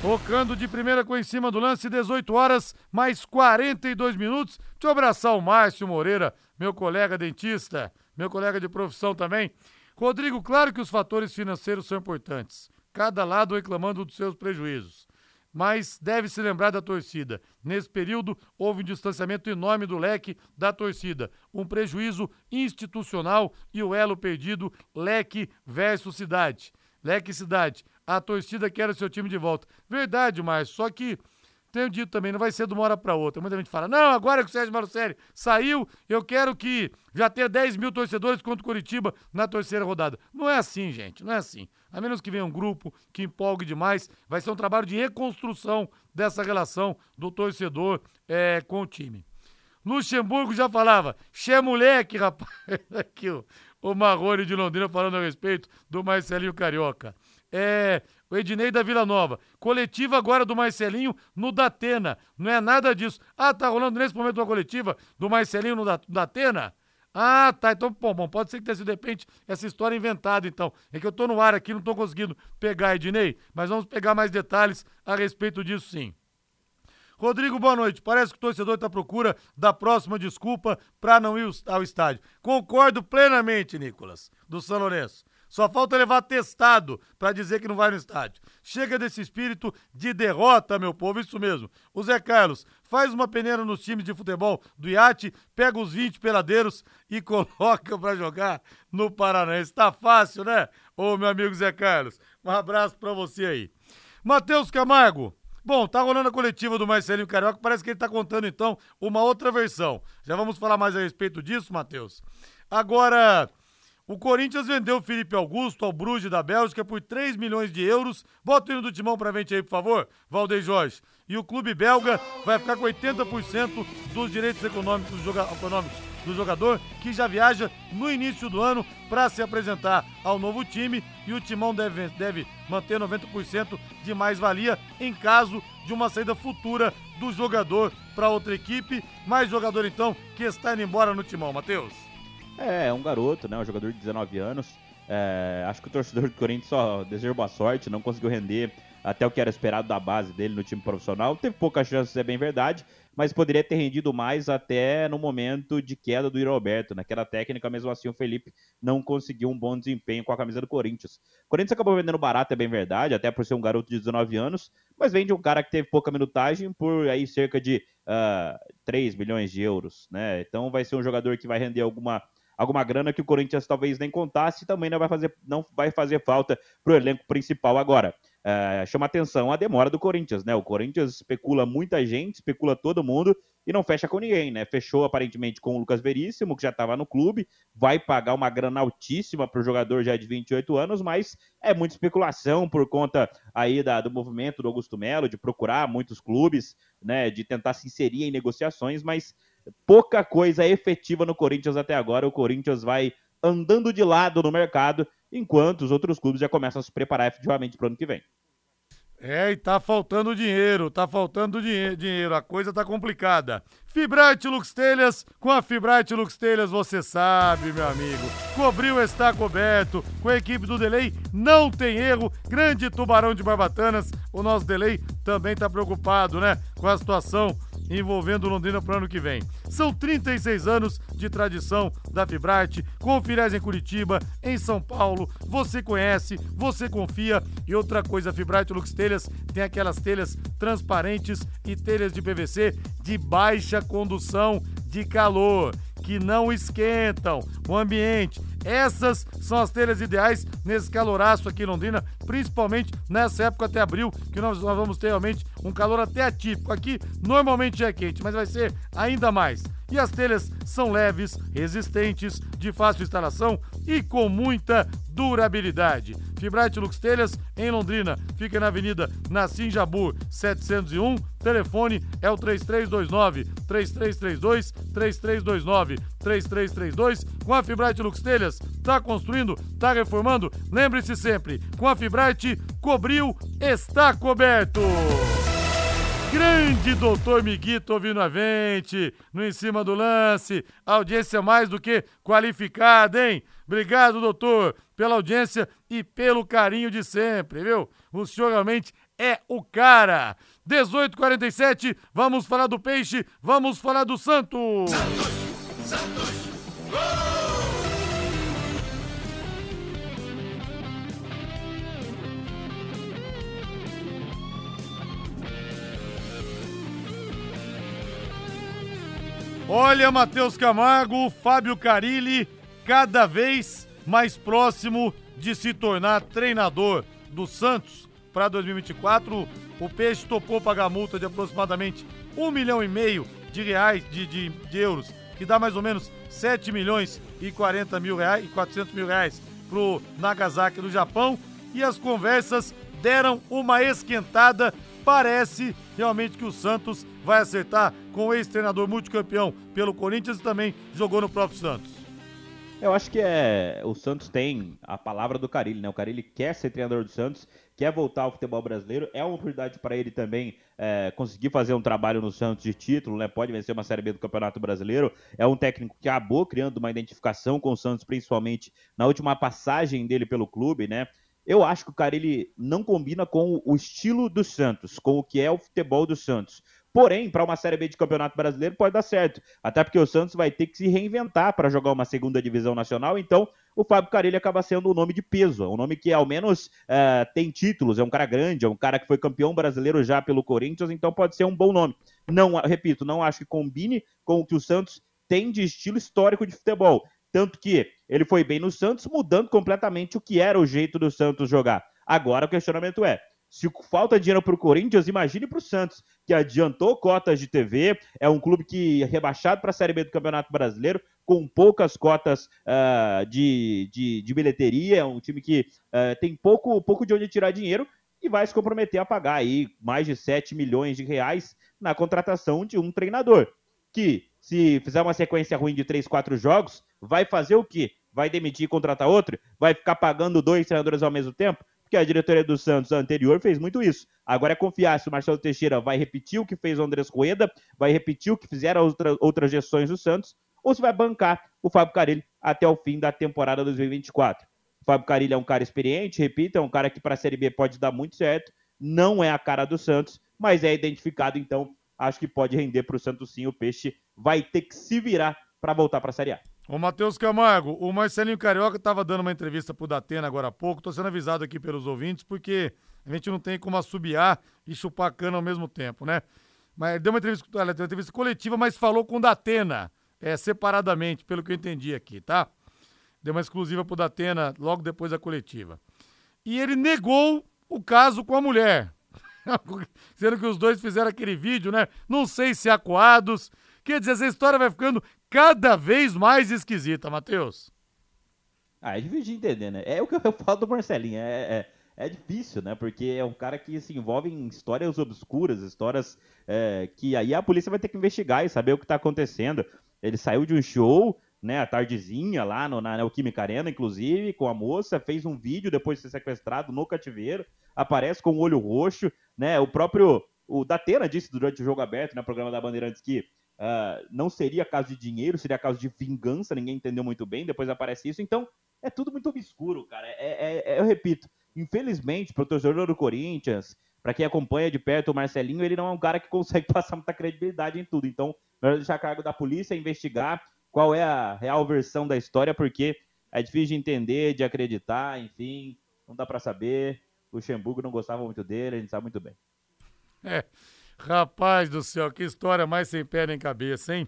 Tocando de primeira com em cima do lance, 18 horas, mais 42 minutos. Deixa eu abraçar o Márcio Moreira, meu colega dentista, meu colega de profissão também. Rodrigo, claro que os fatores financeiros são importantes. Cada lado reclamando dos seus prejuízos. Mas deve se lembrar da torcida. Nesse período, houve um distanciamento enorme do leque da torcida. Um prejuízo institucional e o elo perdido, leque versus cidade. Leque cidade. A torcida quer o seu time de volta. Verdade, Márcio. Só que tenho dito também, não vai ser de uma hora para outra. Muita gente fala, não, agora que o Sérgio Marucelli saiu, eu quero que já tenha 10 mil torcedores contra o Curitiba na terceira rodada. Não é assim, gente, não é assim. A menos que venha um grupo que empolgue demais, vai ser um trabalho de reconstrução dessa relação do torcedor é, com o time. Luxemburgo já falava, che moleque, rapaz. Aqui o, o Marrone de Londrina falando a respeito do Marcelinho Carioca. É, o Ednei da Vila Nova. Coletiva agora do Marcelinho no Datena. Não é nada disso. Ah, tá rolando nesse momento uma coletiva do Marcelinho no Da- Datena? Ah, tá. Então, pô, bom, pode ser que tenha sido, de repente, essa história inventada, então. É que eu tô no ar aqui, não tô conseguindo pegar, Ednei, mas vamos pegar mais detalhes a respeito disso, sim. Rodrigo, boa noite. Parece que o torcedor está à procura da próxima desculpa para não ir ao estádio. Concordo plenamente, Nicolas, do São Lourenço. Só falta levar testado para dizer que não vai no estádio. Chega desse espírito de derrota, meu povo, isso mesmo. O Zé Carlos faz uma peneira nos times de futebol do iate, pega os 20 peladeiros e coloca para jogar no Paranaense. Tá fácil, né? Ô, meu amigo Zé Carlos, um abraço para você aí. Matheus Camargo, Bom, tá rolando a coletiva do Marcelinho Carioca, parece que ele tá contando então uma outra versão. Já vamos falar mais a respeito disso, Matheus. Agora, o Corinthians vendeu Felipe Augusto ao Bruges da Bélgica por 3 milhões de euros. Bota o hino do timão pra frente aí, por favor, Valdeir Jorge. E o clube belga vai ficar com 80% dos direitos econômicos do, joga econômicos do jogador, que já viaja no início do ano para se apresentar ao novo time. E o timão deve, deve manter 90% de mais-valia em caso de uma saída futura do jogador para outra equipe. Mais jogador, então, que está indo embora no timão, Matheus. É, é um garoto, né? Um jogador de 19 anos. É, acho que o torcedor do Corinthians só deseja boa sorte, não conseguiu render até o que era esperado da base dele no time profissional. Teve poucas chances, é bem verdade, mas poderia ter rendido mais até no momento de queda do Roberto. Naquela técnica, mesmo assim, o Felipe não conseguiu um bom desempenho com a camisa do Corinthians. O Corinthians acabou vendendo barato, é bem verdade, até por ser um garoto de 19 anos, mas vende um cara que teve pouca minutagem por aí cerca de uh, ah, 3 milhões de euros, né? Então vai ser um jogador que vai render alguma alguma grana que o Corinthians talvez nem contasse também não vai fazer, não vai fazer falta para o elenco principal agora. É, chama atenção a demora do Corinthians, né? O Corinthians especula muita gente, especula todo mundo e não fecha com ninguém, né? Fechou aparentemente com o Lucas Veríssimo, que já estava no clube, vai pagar uma grana altíssima para o jogador já de 28 anos, mas é muita especulação por conta aí da, do movimento do Augusto Melo, de procurar muitos clubes, né? De tentar se inserir em negociações, mas pouca coisa efetiva no Corinthians até agora. O Corinthians vai andando de lado no mercado, enquanto os outros clubes já começam a se preparar efetivamente para o ano que vem. É, e tá faltando dinheiro, tá faltando dinhe dinheiro, a coisa tá complicada. Fibrate Lux Telhas, com a Fibrate Lux Telhas você sabe, meu amigo. Cobriu está coberto, com a equipe do Delay não tem erro. Grande tubarão de barbatanas, o nosso Delay também tá preocupado, né, com a situação envolvendo Londrina para o ano que vem. São 36 anos de tradição da Fibrate, com filiais em Curitiba, em São Paulo. Você conhece, você confia. E outra coisa, a Fibrate Lux Telhas tem aquelas telhas transparentes e telhas de PVC de baixa condução de calor, que não esquentam o ambiente essas são as telhas ideais nesse caloraço aqui em Londrina, principalmente nessa época até abril, que nós, nós vamos ter realmente um calor até atípico. Aqui normalmente é quente, mas vai ser ainda mais. E as telhas são leves, resistentes, de fácil instalação e com muita durabilidade. Fibrate Lux Telhas em Londrina, fica na Avenida Nassim Jabur 701. Telefone é o 3329 3332 3329 3332. Com a Fibrate Lux Telhas, tá construindo, tá reformando? Lembre-se sempre, com a Fibrate cobriu, está coberto. Grande doutor Miguito ouvindo a gente, no em cima do lance. Audiência mais do que qualificada, hein? Obrigado, doutor, pela audiência e pelo carinho de sempre, viu? O senhor realmente é o cara. 18:47, vamos falar do peixe, vamos falar do Santos. Santos, Santos, gol! Olha, Matheus Camargo, Fábio Carilli, cada vez mais próximo de se tornar treinador do Santos para 2024. O Peixe topou pagar multa de aproximadamente um milhão e meio de reais, de, de, de, euros, que dá mais ou menos 7 milhões e 40 mil reais e 400 mil reais pro Nagasaki do Japão. E as conversas deram uma esquentada. Parece realmente que o Santos vai acertar com o ex-treinador multicampeão pelo Corinthians e também jogou no próprio Santos. Eu acho que é o Santos tem a palavra do Carilli, né? O Carilli quer ser treinador do Santos, quer voltar ao futebol brasileiro. É uma oportunidade para ele também é, conseguir fazer um trabalho no Santos de título, né? Pode vencer uma Série B do Campeonato Brasileiro. É um técnico que acabou criando uma identificação com o Santos, principalmente na última passagem dele pelo clube, né? Eu acho que o Carilli não combina com o estilo do Santos, com o que é o futebol do Santos. Porém, para uma Série B de Campeonato Brasileiro pode dar certo. Até porque o Santos vai ter que se reinventar para jogar uma segunda divisão nacional. Então, o Fábio Carilli acaba sendo um nome de peso. Um nome que, ao menos, uh, tem títulos. É um cara grande, é um cara que foi campeão brasileiro já pelo Corinthians. Então, pode ser um bom nome. Não, repito, não acho que combine com o que o Santos tem de estilo histórico de futebol. Tanto que ele foi bem no Santos, mudando completamente o que era o jeito do Santos jogar. Agora o questionamento é: se falta dinheiro para o Corinthians, imagine para o Santos, que adiantou cotas de TV, é um clube que é rebaixado para a Série B do Campeonato Brasileiro, com poucas cotas uh, de, de, de, bilheteria, é um time que uh, tem pouco, pouco de onde tirar dinheiro e vai se comprometer a pagar aí mais de 7 milhões de reais na contratação de um treinador. Que, se fizer uma sequência ruim de 3, 4 jogos, vai fazer o quê? Vai demitir e contratar outro? Vai ficar pagando dois treinadores ao mesmo tempo? porque a diretoria do Santos anterior fez muito isso. Agora é confiar se o Marcelo Teixeira vai repetir o que fez o Andrés Rueda, vai repetir o que fizeram outra, outras gestões do Santos, ou se vai bancar o Fábio Carilli até o fim da temporada 2024. O Fábio Carilli é um cara experiente, repito, é um cara que para a Série B pode dar muito certo, não é a cara do Santos, mas é identificado, então acho que pode render para o Santos sim. O Peixe vai ter que se virar para voltar para a Série A. Ô, Matheus Camargo, o Marcelinho Carioca estava dando uma entrevista pro Datena agora há pouco. Tô sendo avisado aqui pelos ouvintes, porque a gente não tem como assobiar e chupar cana ao mesmo tempo, né? Mas deu uma entrevista, deu uma entrevista coletiva, mas falou com o Datena, é, separadamente, pelo que eu entendi aqui, tá? Deu uma exclusiva pro Datena logo depois da coletiva. E ele negou o caso com a mulher. Sendo que os dois fizeram aquele vídeo, né? Não sei se acuados. Quer dizer, essa história vai ficando cada vez mais esquisita, Matheus. Ah, é difícil de entender, né? É o que eu falo do Marcelinho, é, é, é difícil, né? Porque é um cara que se envolve em histórias obscuras, histórias é, que aí a polícia vai ter que investigar e saber o que tá acontecendo. Ele saiu de um show, né, à tardezinha, lá no, na Neoquímica Arena, inclusive, com a moça, fez um vídeo depois de ser sequestrado no cativeiro, aparece com o olho roxo, né? O próprio, o Datena disse durante o jogo aberto, né, programa da Bandeirantes, que Uh, não seria caso de dinheiro, seria caso de vingança, ninguém entendeu muito bem, depois aparece isso. Então, é tudo muito obscuro, cara. É, é, é eu repito, infelizmente, para o torcedor do Corinthians, para quem acompanha de perto o Marcelinho, ele não é um cara que consegue passar muita credibilidade em tudo. Então, melhor deixar a cargo da polícia investigar qual é a real versão da história, porque é difícil de entender, de acreditar, enfim, não dá para saber. O Luxemburgo não gostava muito dele, a gente sabe muito bem. É. Rapaz do céu, que história mais sem pé nem cabeça, hein?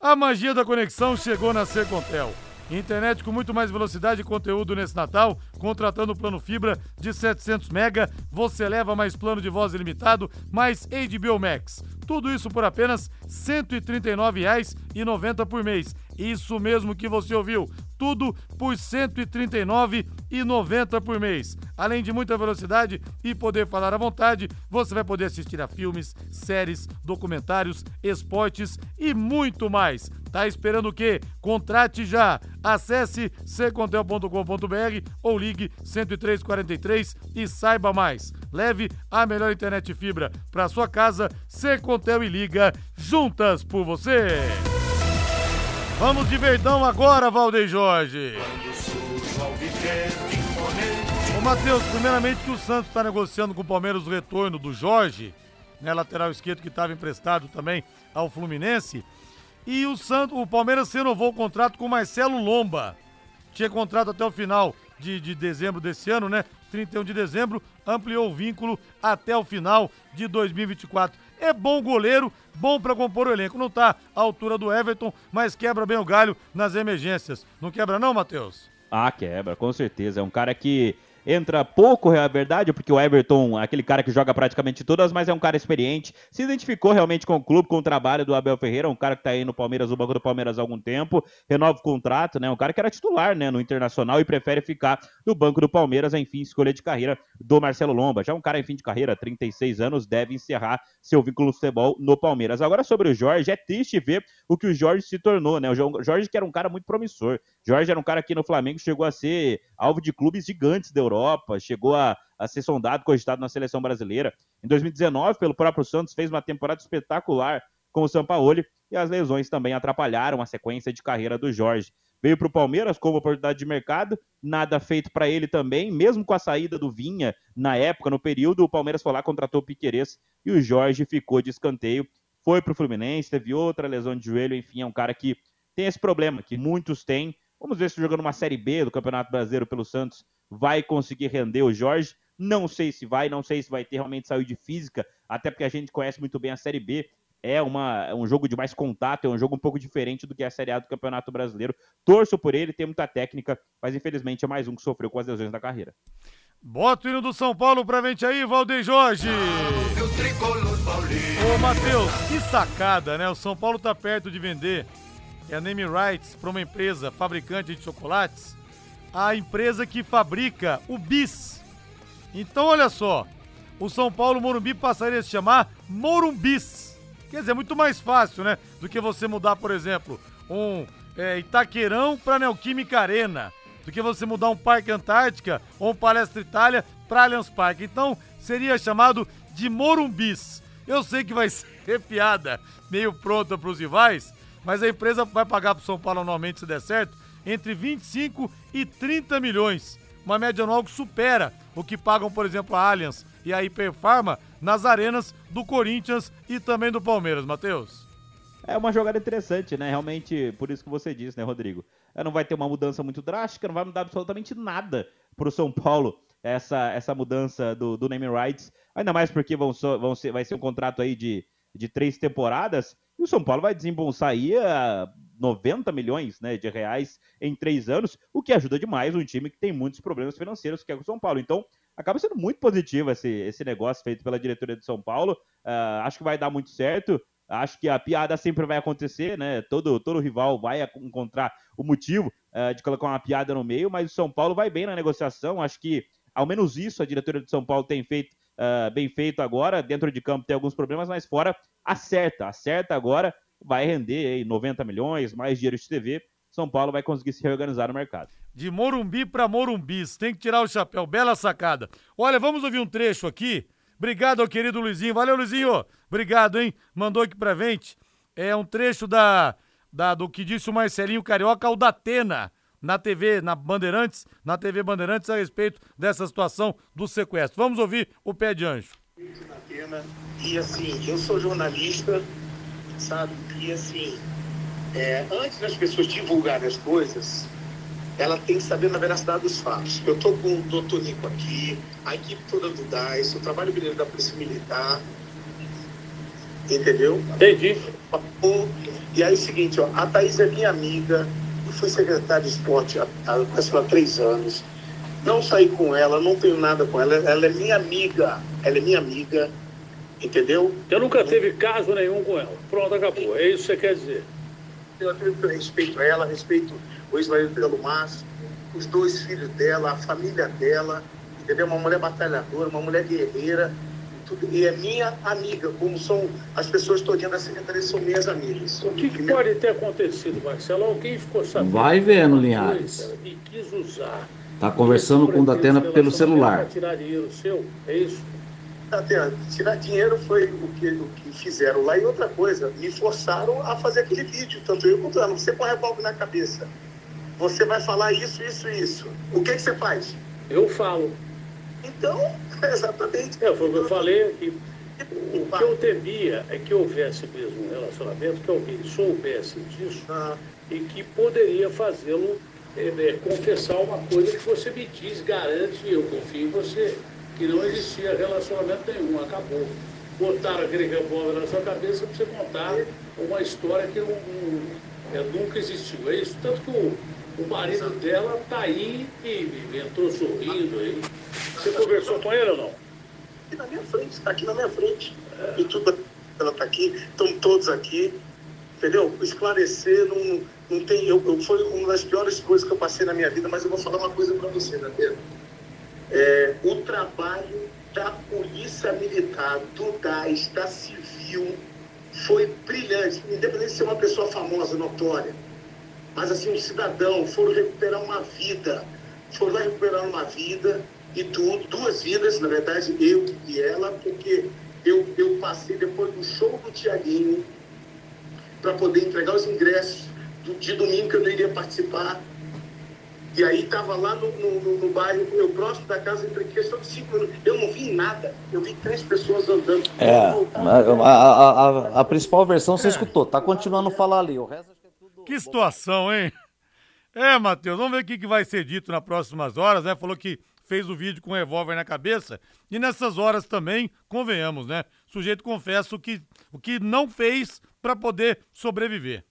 A magia da conexão chegou na Secontel. Internet com muito mais velocidade e conteúdo nesse Natal. Contratando o plano fibra de 700 mega, você leva mais plano de voz ilimitado, mais HBO Max. Tudo isso por apenas R$ 139,90 por mês. Isso mesmo que você ouviu tudo por R$ 139,90 por mês. Além de muita velocidade e poder falar à vontade, você vai poder assistir a filmes, séries, documentários, esportes e muito mais. Tá esperando o quê? Contrate já! Acesse ccontel.com.br ou ligue 10343 e saiba mais. Leve a melhor internet fibra para sua casa, Secontel e Liga, juntas por você! Vamos de Verdão agora, Valdeir Jorge. Ô, Matheus, primeiramente que o Santos está negociando com o Palmeiras o retorno do Jorge, né, lateral esquerdo que estava emprestado também ao Fluminense. E o Santos, o Palmeiras renovou o contrato com o Marcelo Lomba. Tinha contrato até o final de, de dezembro desse ano, né? 31 de dezembro, ampliou o vínculo até o final de 2024. É bom goleiro, bom para compor o elenco. Não tá à altura do Everton, mas quebra bem o galho nas emergências. Não quebra não, Matheus? Ah, quebra, com certeza. É um cara que entra pouco, é a verdade, porque o Everton, aquele cara que joga praticamente todas, mas é um cara experiente, se identificou realmente com o clube, com o trabalho do Abel Ferreira, um cara que tá aí no Palmeiras, no banco do Palmeiras há algum tempo, renova o contrato, né? Um cara que era titular, né, no Internacional e prefere ficar no banco do Palmeiras, enfim, escolha de carreira do Marcelo Lomba. Já um cara em fim de carreira, 36 anos, deve encerrar seu vínculo no futebol no Palmeiras. Agora sobre o Jorge, é triste ver o que o Jorge se tornou, né? O Jorge que era um cara muito promissor. Jorge era um cara que no Flamengo chegou a ser alvo de clubes gigantes da Europa, chegou a, a ser sondado, cogitado na seleção brasileira. Em 2019, pelo próprio Santos, fez uma temporada espetacular com o Sampaoli e as lesões também atrapalharam a sequência de carreira do Jorge. Veio para o Palmeiras como oportunidade de mercado, nada feito para ele também, mesmo com a saída do Vinha na época, no período, o Palmeiras foi lá, contratou o Piquerez e o Jorge ficou de escanteio. Foi para o Fluminense, teve outra lesão de joelho, enfim, é um cara que tem esse problema, que muitos têm. Vamos ver se jogando uma Série B do Campeonato Brasileiro pelo Santos vai conseguir render o Jorge. Não sei se vai, não sei se vai ter realmente saúde física, até porque a gente conhece muito bem a Série B é, uma, é um jogo de mais contato, é um jogo um pouco diferente do que a Série A do Campeonato Brasileiro. Torço por ele, tem muita técnica, mas infelizmente é mais um que sofreu com as lesões da carreira. Bota o hino do São Paulo pra frente aí, Valdeir Jorge! Ô, Matheus, que sacada, né? O São Paulo tá perto de vender é a name rights para uma empresa fabricante de chocolates, a empresa que fabrica o Bis. Então, olha só, o São Paulo Morumbi passaria a se chamar Morumbis. Quer dizer, muito mais fácil, né? Do que você mudar, por exemplo, um é, Itaquerão para Neoquímica Arena. Do que você mudar um Parque Antártica ou um Palestra Itália para Allianz Parque. Então, seria chamado de Morumbis. Eu sei que vai ser piada meio pronta para os rivais, mas a empresa vai pagar para o São Paulo anualmente, se der certo, entre 25 e 30 milhões. Uma média anual que supera o que pagam, por exemplo, a Allianz e a Hiperfarma nas arenas do Corinthians e também do Palmeiras, Matheus. É uma jogada interessante, né? Realmente, por isso que você disse, né, Rodrigo? É, não vai ter uma mudança muito drástica, não vai mudar absolutamente nada para o São Paulo essa, essa mudança do, do name rights. Ainda mais porque vão, vão ser, vai ser um contrato aí de, de três temporadas. E o São Paulo vai desembolsar aí a 90 milhões né, de reais em três anos, o que ajuda demais um time que tem muitos problemas financeiros, que é o São Paulo. Então, acaba sendo muito positivo esse, esse negócio feito pela diretoria de São Paulo. Uh, acho que vai dar muito certo. Acho que a piada sempre vai acontecer, né? Todo, todo rival vai encontrar o motivo uh, de colocar uma piada no meio, mas o São Paulo vai bem na negociação. Acho que, ao menos isso, a diretoria de São Paulo tem feito uh, bem feito agora. Dentro de campo tem alguns problemas, mas fora acerta. Acerta agora, vai render aí 90 milhões, mais dinheiro de TV. São Paulo vai conseguir se reorganizar no mercado. De Morumbi para Morumbis, tem que tirar o chapéu, bela sacada. Olha, vamos ouvir um trecho aqui. Obrigado ao querido Luizinho. Valeu, Luizinho. Obrigado, hein? Mandou aqui pra gente. É um trecho da, da do que disse o Marcelinho Carioca ao Datena na TV, na Bandeirantes, na TV Bandeirantes a respeito dessa situação do sequestro. Vamos ouvir o pé de anjo. E assim, eu sou jornalista, sabe? E assim, é, antes das pessoas divulgarem as coisas, ela tem que saber na veracidade dos fatos. Eu estou com o doutor Nico aqui, a equipe toda do DAIS, o trabalho mineiro da Polícia Militar, entendeu? Entendi. E aí é o seguinte, ó, a Thaís é minha amiga, eu fui secretária de esporte há, há, há três anos, não saí com ela, não tenho nada com ela, ela é minha amiga, ela é minha amiga, entendeu? Eu nunca teve caso nenhum com ela. Pronto, acabou. É isso que você quer dizer eu tenho respeito a ela, respeito o ex-marido Pedro Márcio, os dois filhos dela, a família dela, entendeu? Uma mulher batalhadora, uma mulher guerreira, tudo, e é minha amiga, como são as pessoas todinhas da secretaria, são minhas amigas. O que, que pode ter acontecido, Marcelo? Alguém ficou sabendo? Vai vendo, Linhares. E quis usar. Tá conversando com o Datena pelo celular. tirar dinheiro seu, é isso? Tirar dinheiro foi o que, o que fizeram lá. E outra coisa, me forçaram a fazer aquele vídeo, tanto eu quanto ela. Você com a revólver na cabeça. Você vai falar isso, isso, isso. O que, que você faz? Eu falo. Então, exatamente. É, foi o que eu falei aqui. O que eu temia é que houvesse mesmo um relacionamento, que alguém soubesse disso ah. e que poderia fazê-lo é, é, confessar uma coisa que você me diz, garante, eu confio em você que não existia relacionamento nenhum, acabou. Botaram aquele revólver na sua cabeça para você contar uma história que não, não, é, nunca existiu. É isso. Tanto que o, O marido dela tá aí e entrou sorrindo aí. Você conversou com ele ou não? Aqui na minha frente, está aqui na minha frente. E tudo, ela está aqui, estão todos aqui. Entendeu? Esclarecer não, não tem. Eu, eu, foi uma das piores coisas que eu passei na minha vida, mas eu vou falar uma coisa para você, Dateiro. É, o trabalho da Polícia Militar, do DAS, da Civil, foi brilhante. Independente de ser uma pessoa famosa, notória. Mas assim, um cidadão, foram recuperar uma vida. Foram lá recuperar uma vida e tudo, duas vidas, na verdade, eu e ela, porque eu, eu passei depois do show do Tiaguinho para poder entregar os ingressos do, de domingo que eu não iria participar. E aí estava lá no, no, no, no bairro, meu próximo da casa, entre questão de cinco minutos. Eu não vi nada. Eu vi três pessoas andando. É, a, a, a, a principal versão você escutou, tá continuando a falar ali. O resto Que situação, hein? É, Matheus, vamos ver o que, que vai ser dito nas próximas horas, né? Falou que fez o vídeo com o revólver na cabeça. E nessas horas também, convenhamos, né? O sujeito confessa o que, o que não fez para poder sobreviver.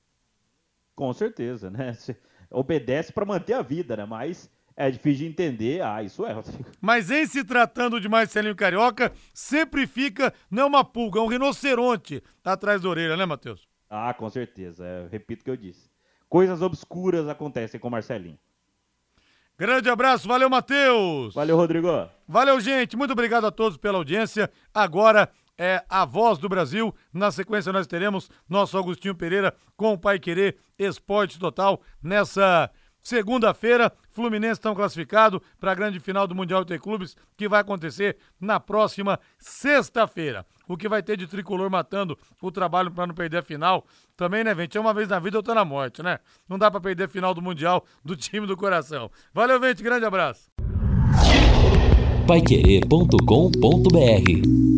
Com certeza, né? obedece para manter a vida, né? Mas é difícil de entender. Ah, isso é. Mas em se tratando de Marcelinho Carioca, sempre fica, não é uma pulga, é um rinoceronte atrás da orelha, né, Matheus? Ah, com certeza. É, repito o que eu disse. Coisas obscuras acontecem com Marcelinho. Grande abraço, valeu, Matheus. Valeu, Rodrigo. Valeu, gente. Muito obrigado a todos pela audiência. Agora é a voz do Brasil. Na sequência, nós teremos nosso Agostinho Pereira com o Pai Querer Esporte Total nessa segunda-feira. Fluminense estão classificado para a grande final do Mundial de Clubes, que vai acontecer na próxima sexta-feira. O que vai ter de tricolor matando o trabalho para não perder a final. Também, né, gente? É uma vez na vida, outra na morte, né? Não dá para perder a final do Mundial do time do coração. Valeu, gente. Grande abraço. Paiquerê.com.br